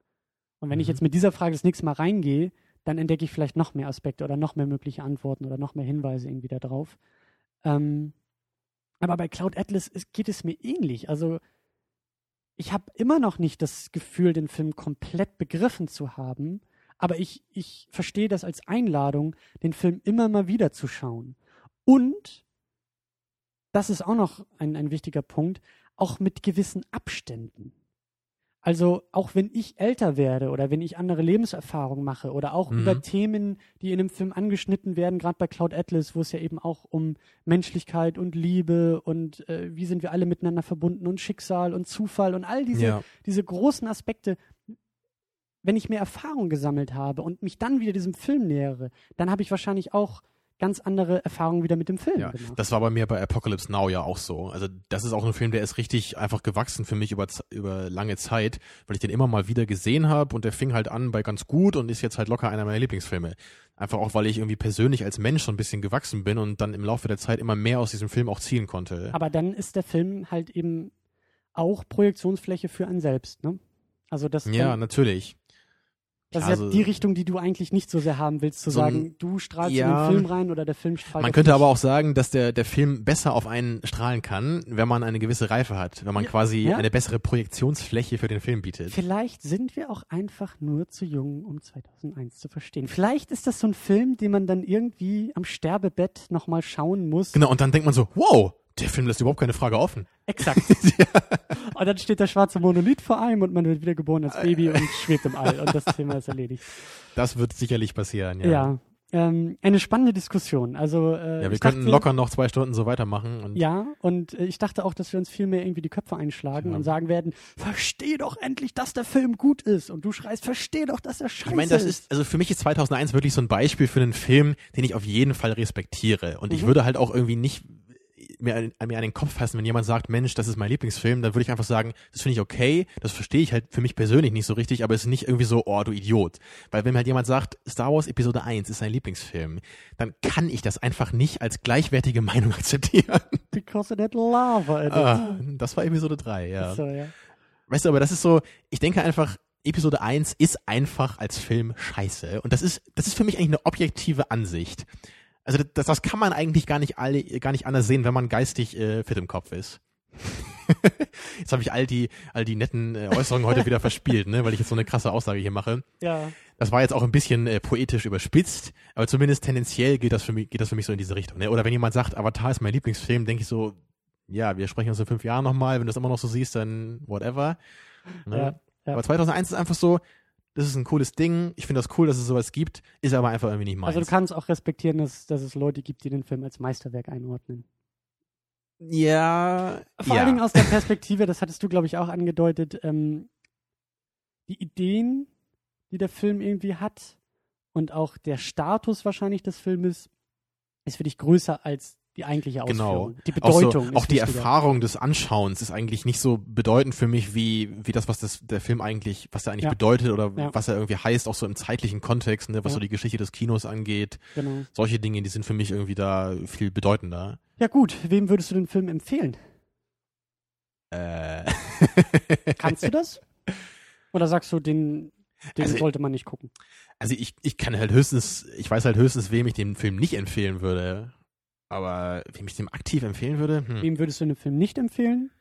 Und wenn ich Mhm. jetzt mit dieser Frage das nächste Mal reingehe, dann entdecke ich vielleicht noch mehr Aspekte oder noch mehr mögliche Antworten oder noch mehr Hinweise irgendwie da drauf. Ähm, aber bei Cloud Atlas ist, geht es mir ähnlich. Also ich habe immer noch nicht das Gefühl, den Film komplett begriffen zu haben, aber ich, ich verstehe das als Einladung, den Film immer mal wieder zu schauen. Und, das ist auch noch ein, ein wichtiger Punkt, auch mit gewissen Abständen. Also auch wenn ich älter werde oder wenn ich andere Lebenserfahrungen mache oder auch Mhm. über Themen, die in einem Film angeschnitten werden, gerade bei Cloud Atlas, wo es ja eben auch um Menschlichkeit und Liebe und äh, wie sind wir alle miteinander verbunden und Schicksal und Zufall und all diese, Ja. diese großen Aspekte, wenn ich mehr Erfahrung gesammelt habe und mich dann wieder diesem Film nähere, dann habe ich wahrscheinlich auch ganz andere Erfahrungen wieder mit dem Film Ja, gemacht. das war bei mir bei Apocalypse Now ja auch so. Also das ist auch ein Film, der ist richtig einfach gewachsen für mich über, über lange Zeit, weil ich den immer mal wieder gesehen habe und der fing halt an bei ganz gut und ist jetzt halt locker einer meiner Lieblingsfilme. Einfach auch, weil ich irgendwie persönlich als Mensch so ein bisschen gewachsen bin und dann im Laufe der Zeit immer mehr aus diesem Film auch ziehen konnte. Aber dann ist der Film halt eben auch Projektionsfläche für einen selbst, ne? Also das, ja, natürlich. Das ist Also- ja die Richtung, die du eigentlich nicht so sehr haben willst, zu So ein- sagen, du strahlst Ja. in den Film rein oder der Film strahlt Man könnte dich. aber auch sagen, dass der, der Film besser auf einen strahlen kann, wenn man eine gewisse Reife hat, wenn man Ja, quasi ja. eine bessere Projektionsfläche für den Film bietet. Vielleicht sind wir auch einfach nur zu jung, um 2001 zu verstehen. Vielleicht ist das so ein Film, den man dann irgendwie am Sterbebett nochmal schauen muss. Genau, und dann denkt man so, wow, der Film lässt überhaupt keine Frage offen. Exakt. Und dann steht der schwarze Monolith vor einem und man wird wieder geboren als Baby und schwebt im All und das Thema ist erledigt. Das wird sicherlich passieren, ja. Ja. Ähm, eine spannende Diskussion. Also äh, Ja, wir ich könnten dachte, locker noch zwei Stunden so weitermachen. Und Ja, und äh, ich dachte auch, dass wir uns viel mehr irgendwie die Köpfe einschlagen Ja. und sagen werden, versteh doch endlich, dass der Film gut ist. Und du schreist, versteh doch, dass er scheiße ich meine, das ist, also für mich ist 2001 wirklich so ein Beispiel für einen Film, den ich auf jeden Fall respektiere. Und ich Mhm. würde halt auch irgendwie nicht mir, an- mir an den Kopf fassen, wenn jemand sagt, Mensch, das ist mein Lieblingsfilm, dann würde ich einfach sagen, das finde ich okay, das verstehe ich halt für mich persönlich nicht so richtig, aber es ist nicht irgendwie so, oh, du Idiot. Weil wenn halt jemand sagt, Star Wars Episode 1 ist sein Lieblingsfilm, dann kann ich das einfach nicht als gleichwertige Meinung akzeptieren. Because it had lava in it. Ah, das war Episode 3, ja. So, ja. Weißt du, aber das ist so, ich denke einfach, Episode 1 ist einfach als Film scheiße. Und das ist, das ist für mich eigentlich eine objektive Ansicht. Also das, das kann man eigentlich gar nicht alle, gar nicht anders sehen, wenn man geistig äh, fit im Kopf ist. jetzt habe ich all die, all die netten äh, Äußerungen heute wieder verspielt, ne, weil ich jetzt so eine krasse Aussage hier mache. ja. Das war jetzt auch ein bisschen äh, poetisch überspitzt, aber zumindest tendenziell geht das für mich, geht das für mich so in diese Richtung. Ne? Oder wenn jemand sagt, Avatar ist mein Lieblingsfilm, denke ich so, ja, wir sprechen uns in fünf Jahren nochmal, wenn du es immer noch so siehst, dann whatever. Ne? Ja, ja. Aber 2001 ist einfach so, das ist ein cooles Ding, ich finde das cool, dass es sowas gibt, ist aber einfach irgendwie nicht meins. Also du kannst auch respektieren, dass, dass es Leute gibt, die den Film als Meisterwerk einordnen. ja, Vor ja. allen Dingen aus der Perspektive, das hattest du, glaube ich, auch angedeutet, ähm, die Ideen, die der Film irgendwie hat und auch der Status wahrscheinlich des Filmes ist für dich größer als die eigentliche Ausführung. Genau. Die auch, so, Bedeutung auch die. Erfahrung des Anschauens ist eigentlich nicht so bedeutend für mich wie wie das was das der Film eigentlich was er eigentlich Ja. bedeutet oder Ja. was er irgendwie heißt auch so im zeitlichen Kontext ne was Ja. so die Geschichte des Kinos angeht Genau. solche Dinge die sind für mich irgendwie da viel bedeutender Ja gut, wem würdest du den Film empfehlen? äh. Kannst du das? Oder sagst du, den, den Also- sollte man nicht gucken? also ich ich kann halt höchstens ich weiß halt höchstens wem ich den Film nicht empfehlen würde aber wem ich dem aktiv empfehlen würde hm. Wem würdest du den Film nicht empfehlen?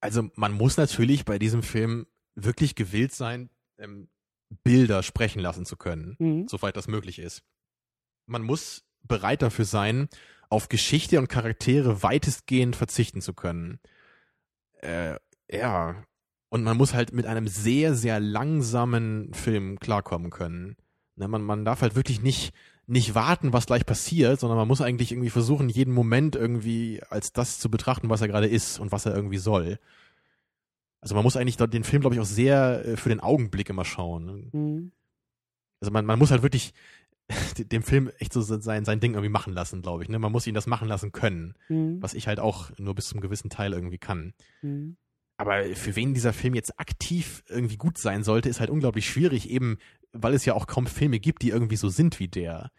Also man muss natürlich bei diesem Film wirklich gewillt sein, ähm, Bilder sprechen lassen zu können, Mhm. soweit das möglich ist. Man muss bereit dafür sein, auf Geschichte und Charaktere weitestgehend verzichten zu können. Äh, ja. Und man muss halt mit einem sehr, sehr langsamen Film klarkommen können. Ne, man, man darf halt wirklich nicht, nicht warten, was gleich passiert, sondern man muss eigentlich irgendwie versuchen, jeden Moment irgendwie als das zu betrachten, was er gerade ist und was er irgendwie soll. Also man muss eigentlich den Film, glaube ich, auch sehr äh, für den Augenblick immer schauen. ne? Mhm. Also man, man muss halt wirklich dem Film echt so sein, sein Ding irgendwie machen lassen, glaube ich. Ne? Man muss ihn das machen lassen können, Mhm. was ich halt auch nur bis zum gewissen Teil irgendwie kann. Mhm. aber für wen dieser Film jetzt aktiv irgendwie gut sein sollte, ist halt unglaublich schwierig, eben weil es ja auch kaum Filme gibt, die irgendwie so sind wie der.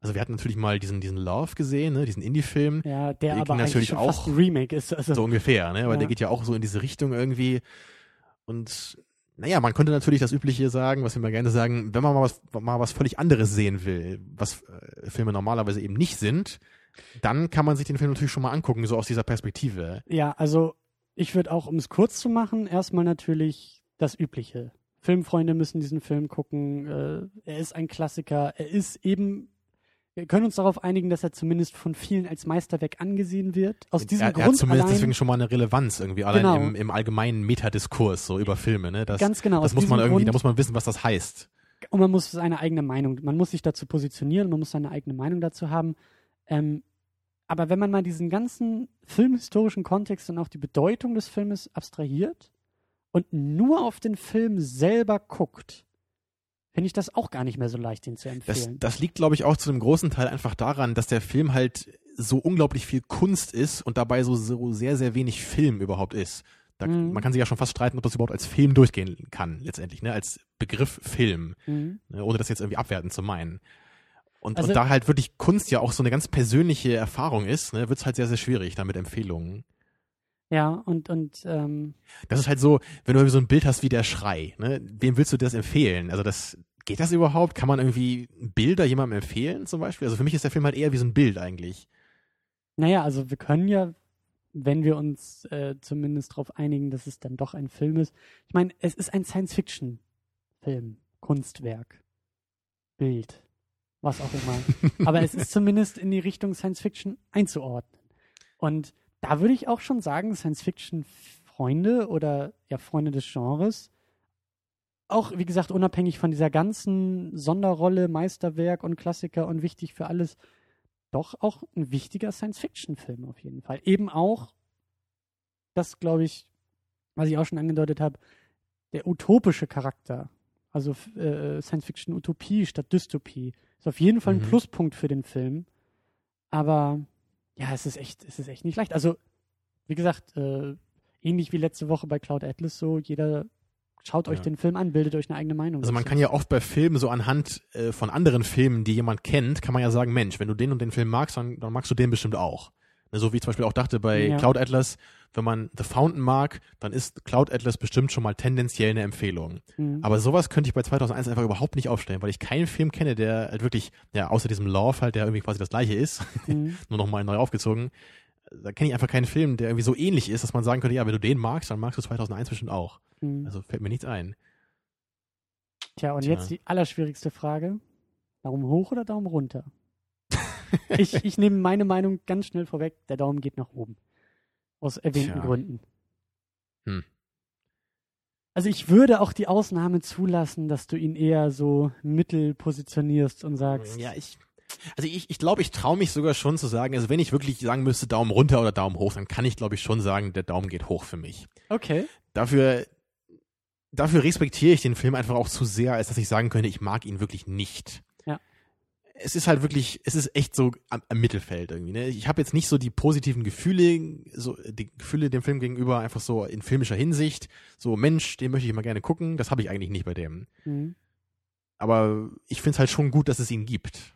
Also wir hatten natürlich mal diesen, diesen Love gesehen, ne, diesen Indie-Film. Ja, der, Der aber natürlich auch fast ein Remake ist. Also, So ungefähr, ne? Aber Ja. der geht ja auch so in diese Richtung irgendwie. Und naja, man könnte natürlich das Übliche sagen, was wir mal gerne sagen, wenn man mal was, mal was völlig anderes sehen will, was äh, Filme normalerweise eben nicht sind, dann kann man sich den Film natürlich schon mal angucken, so aus dieser Perspektive. ja, also ich würde auch, um es kurz zu machen, erstmal natürlich das Übliche. Filmfreunde müssen diesen Film gucken. Äh, er ist ein Klassiker. Er ist eben, wir können uns darauf einigen, dass er zumindest von vielen als Meisterwerk angesehen wird. Aus diesem er, er Grund hat zumindest allein, deswegen schon mal eine Relevanz irgendwie, allein Genau. im, im allgemeinen Metadiskurs, so über Filme, ne? Das, ganz genau. das muss man irgendwie, Grund, da muss man wissen, was das heißt. Und man muss seine eigene Meinung, man muss sich dazu positionieren, man muss seine eigene Meinung dazu haben. Ähm, aber wenn man mal diesen ganzen filmhistorischen Kontext und auch die Bedeutung des Filmes abstrahiert und nur auf den Film selber guckt, finde ich das auch gar nicht mehr so leicht, den zu Das, empfehlen. das liegt, glaube ich, auch zu einem großen Teil einfach daran, dass der Film halt so unglaublich viel Kunst ist und dabei so, so sehr, sehr wenig Film überhaupt ist. Da, Mhm. Man kann sich ja schon fast streiten, ob das überhaupt als Film durchgehen kann, letztendlich, ne? als Begriff Film, Mhm. ne? ohne das jetzt irgendwie abwertend zu meinen. Und, Also- und da halt wirklich Kunst ja auch so eine ganz persönliche Erfahrung ist, ne, wird es halt sehr, sehr schwierig da mit Empfehlungen. Ja, und, und ähm, Das ist halt so, wenn du so ein Bild hast wie der Schrei, ne, wem willst du das empfehlen? Also das, geht das überhaupt? Kann man irgendwie Bilder jemandem empfehlen zum Beispiel? Also für mich ist der Film halt eher wie so ein Bild eigentlich. naja, also wir können ja, wenn wir uns äh, zumindest darauf einigen, dass es dann doch ein Film ist. Ich meine, es ist ein Science-Fiction-Film, Kunstwerk, Bild, was auch immer. Aber es ist zumindest in die Richtung Science-Fiction einzuordnen. Und da würde ich auch schon sagen, Science-Fiction-Freunde oder ja Freunde des Genres, auch wie gesagt, unabhängig von dieser ganzen Sonderrolle, Meisterwerk und Klassiker und wichtig für alles, doch auch ein wichtiger Science-Fiction-Film auf jeden Fall. Eben auch, das glaube ich, was ich auch schon angedeutet habe, der utopische Charakter. Also äh, Science-Fiction-Utopie statt Dystopie. Ist auf jeden Fall ein Mhm. Pluspunkt für den Film. Aber ja, es ist echt, es ist echt nicht leicht. Also, wie gesagt, äh, ähnlich wie letzte Woche bei Cloud Atlas so, jeder schaut euch Ja. den Film an, bildet euch eine eigene Meinung. Also man dazu. kann ja oft bei Filmen so anhand äh, von anderen Filmen, die jemand kennt, kann man ja sagen, Mensch, wenn du den und den Film magst, dann, dann magst du den bestimmt auch. Ne, So wie ich zum Beispiel auch dachte bei Ja. Cloud Atlas, wenn man The Fountain mag, dann ist Cloud Atlas bestimmt schon mal tendenziell eine Empfehlung. Mhm. Aber sowas könnte ich bei 2001 einfach überhaupt nicht aufstellen, weil ich keinen Film kenne, der halt wirklich, ja, außer diesem Love halt, der irgendwie quasi das gleiche ist, Mhm. nur noch mal neu aufgezogen, da kenne ich einfach keinen Film, der irgendwie so ähnlich ist, dass man sagen könnte, ja, wenn du den magst, dann magst du 2001 bestimmt auch. Mhm. Also fällt mir nichts ein. Tja, und Tja. jetzt die allerschwierigste Frage. Daumen hoch oder Daumen runter? ich, ich nehme meine Meinung ganz schnell vorweg. Der Daumen geht nach oben. Aus erwähnten Tja. Gründen. Hm. Also ich würde auch die Ausnahme zulassen, dass du ihn eher so mittel positionierst und sagst, Ja, ich. Also ich, ich glaube, ich traue mich sogar schon zu sagen, also wenn ich wirklich sagen müsste, Daumen runter oder Daumen hoch, dann kann ich, glaube ich, schon sagen, der Daumen geht hoch für mich. okay, Dafür, dafür respektiere ich den Film einfach auch zu sehr, als dass ich sagen könnte, ich mag ihn wirklich nicht. Es ist halt wirklich, es ist echt so am, am Mittelfeld irgendwie. Ne? Ich habe jetzt nicht so die positiven Gefühle, so die Gefühle dem Film gegenüber einfach so in filmischer Hinsicht. So Mensch, den möchte ich mal gerne gucken. Das habe ich eigentlich nicht bei dem. mhm. Aber ich finde es halt schon gut, dass es ihn gibt.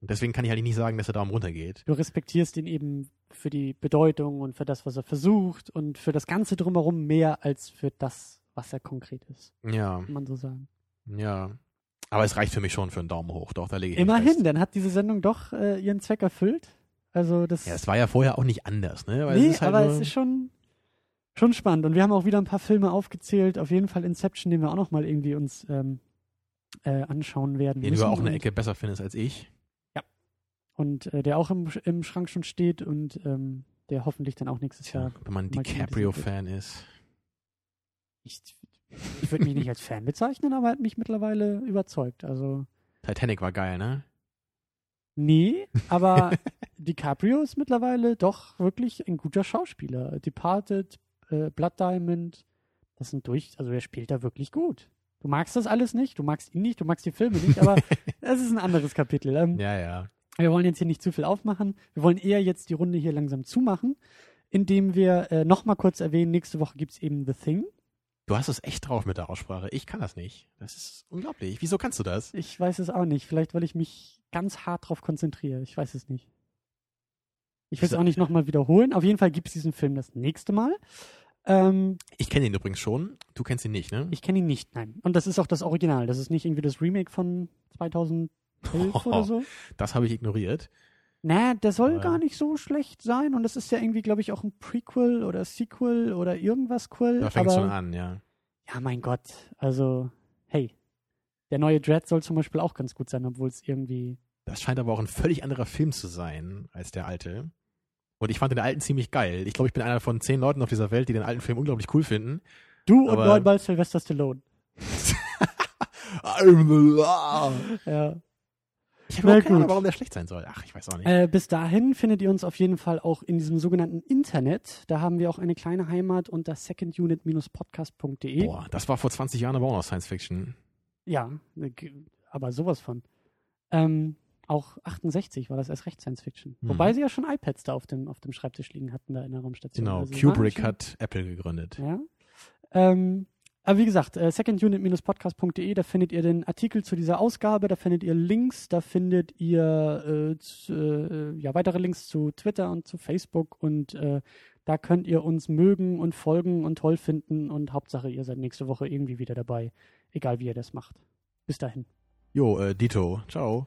Und deswegen kann ich halt nicht sagen, dass der Daumen runter geht. du respektierst ihn eben für die Bedeutung und für das, was er versucht und für das Ganze drumherum mehr als für das, was er konkret ist, Ja, kann man so sagen. ja. Aber es reicht für mich schon für einen Daumen hoch. Doch, da lege ich Immerhin, dann hat diese Sendung doch äh, ihren Zweck erfüllt. Also das Ja, es war ja vorher auch nicht anders, ne? Weil nee, es halt aber es ist schon, schon spannend. Und wir haben auch wieder ein paar Filme aufgezählt. Auf jeden Fall Inception, den wir auch noch mal irgendwie uns ähm, äh, anschauen werden. den müssen. du auch eine Ecke besser findest als ich. Und äh, der auch im, im Schrank schon steht und ähm, der hoffentlich dann auch nächstes Jahr. wenn man DiCaprio-Fan ist. Ich, ich würde mich nicht als Fan bezeichnen, aber er hat mich mittlerweile überzeugt. Also Titanic war geil, ne? nee, aber DiCaprio ist mittlerweile doch wirklich ein guter Schauspieler. Departed, äh, Blood Diamond, das sind durch, also er spielt da wirklich gut. Du magst das alles nicht, du magst ihn nicht, du magst die Filme nicht, aber das ist ein anderes Kapitel. Ähm, Ja, ja. Wir wollen jetzt hier nicht zu viel aufmachen. Wir wollen eher jetzt die Runde hier langsam zumachen. indem wir äh, nochmal kurz erwähnen, nächste Woche gibt's eben The Thing. Du hast es echt drauf mit der Aussprache. Ich kann das nicht. Das ist unglaublich. Wieso kannst du das? Ich weiß es auch nicht. Vielleicht, weil ich mich ganz hart drauf konzentriere. Ich weiß es nicht. Ich will es auch nicht nochmal wiederholen. Auf jeden Fall gibt's diesen Film das nächste Mal. Ähm, Ich kenne ihn übrigens schon. Du kennst ihn nicht, ne? ich kenne ihn nicht, nein. Und das ist auch das Original. Das ist nicht irgendwie das Remake von 2011 oder so. Das habe ich ignoriert. Na, der soll Aber- gar nicht so schlecht sein. Und das ist ja irgendwie, glaube ich, auch ein Prequel oder Sequel oder irgendwas Quell. Da fängt aber, schon an, ja. Ja, mein Gott. Also, hey. Der neue Dread soll zum Beispiel auch ganz gut sein, obwohl es irgendwie. Das scheint aber auch ein völlig anderer Film zu sein als der alte. Und ich fand den alten ziemlich geil. Ich glaube, ich bin einer von zehn Leuten auf dieser Welt, die den alten Film unglaublich cool finden. Du und Aber- neunmal Sylvester Stallone. I'm the law. Ja. Ich habe keine Ahnung, warum der schlecht sein soll. Ach, ich weiß auch nicht. Äh, bis dahin findet ihr uns auf jeden Fall auch in diesem sogenannten Internet. Da haben wir auch eine kleine Heimat unter secondunit-podcast.de. Boah, das war vor 20 Jahren aber auch noch Science Fiction. Ja, ne, aber sowas von. Ähm, auch 68 war das erst recht Science Fiction. Mhm. Wobei sie ja schon iPads da auf dem, auf dem Schreibtisch liegen hatten, da in der Raumstation. Genau, Also Kubrick hat Apple gegründet. Ja. Ähm, aber wie gesagt, äh, secondunit-podcast.de, da findet ihr den Artikel zu dieser Ausgabe, da findet ihr Links, da findet ihr äh, z- äh, ja, weitere Links zu Twitter und zu Facebook und äh, da könnt ihr uns mögen und folgen und toll finden und Hauptsache, ihr seid nächste Woche irgendwie wieder dabei, egal wie ihr das macht. Bis dahin. Jo, äh, Dito. Ciao.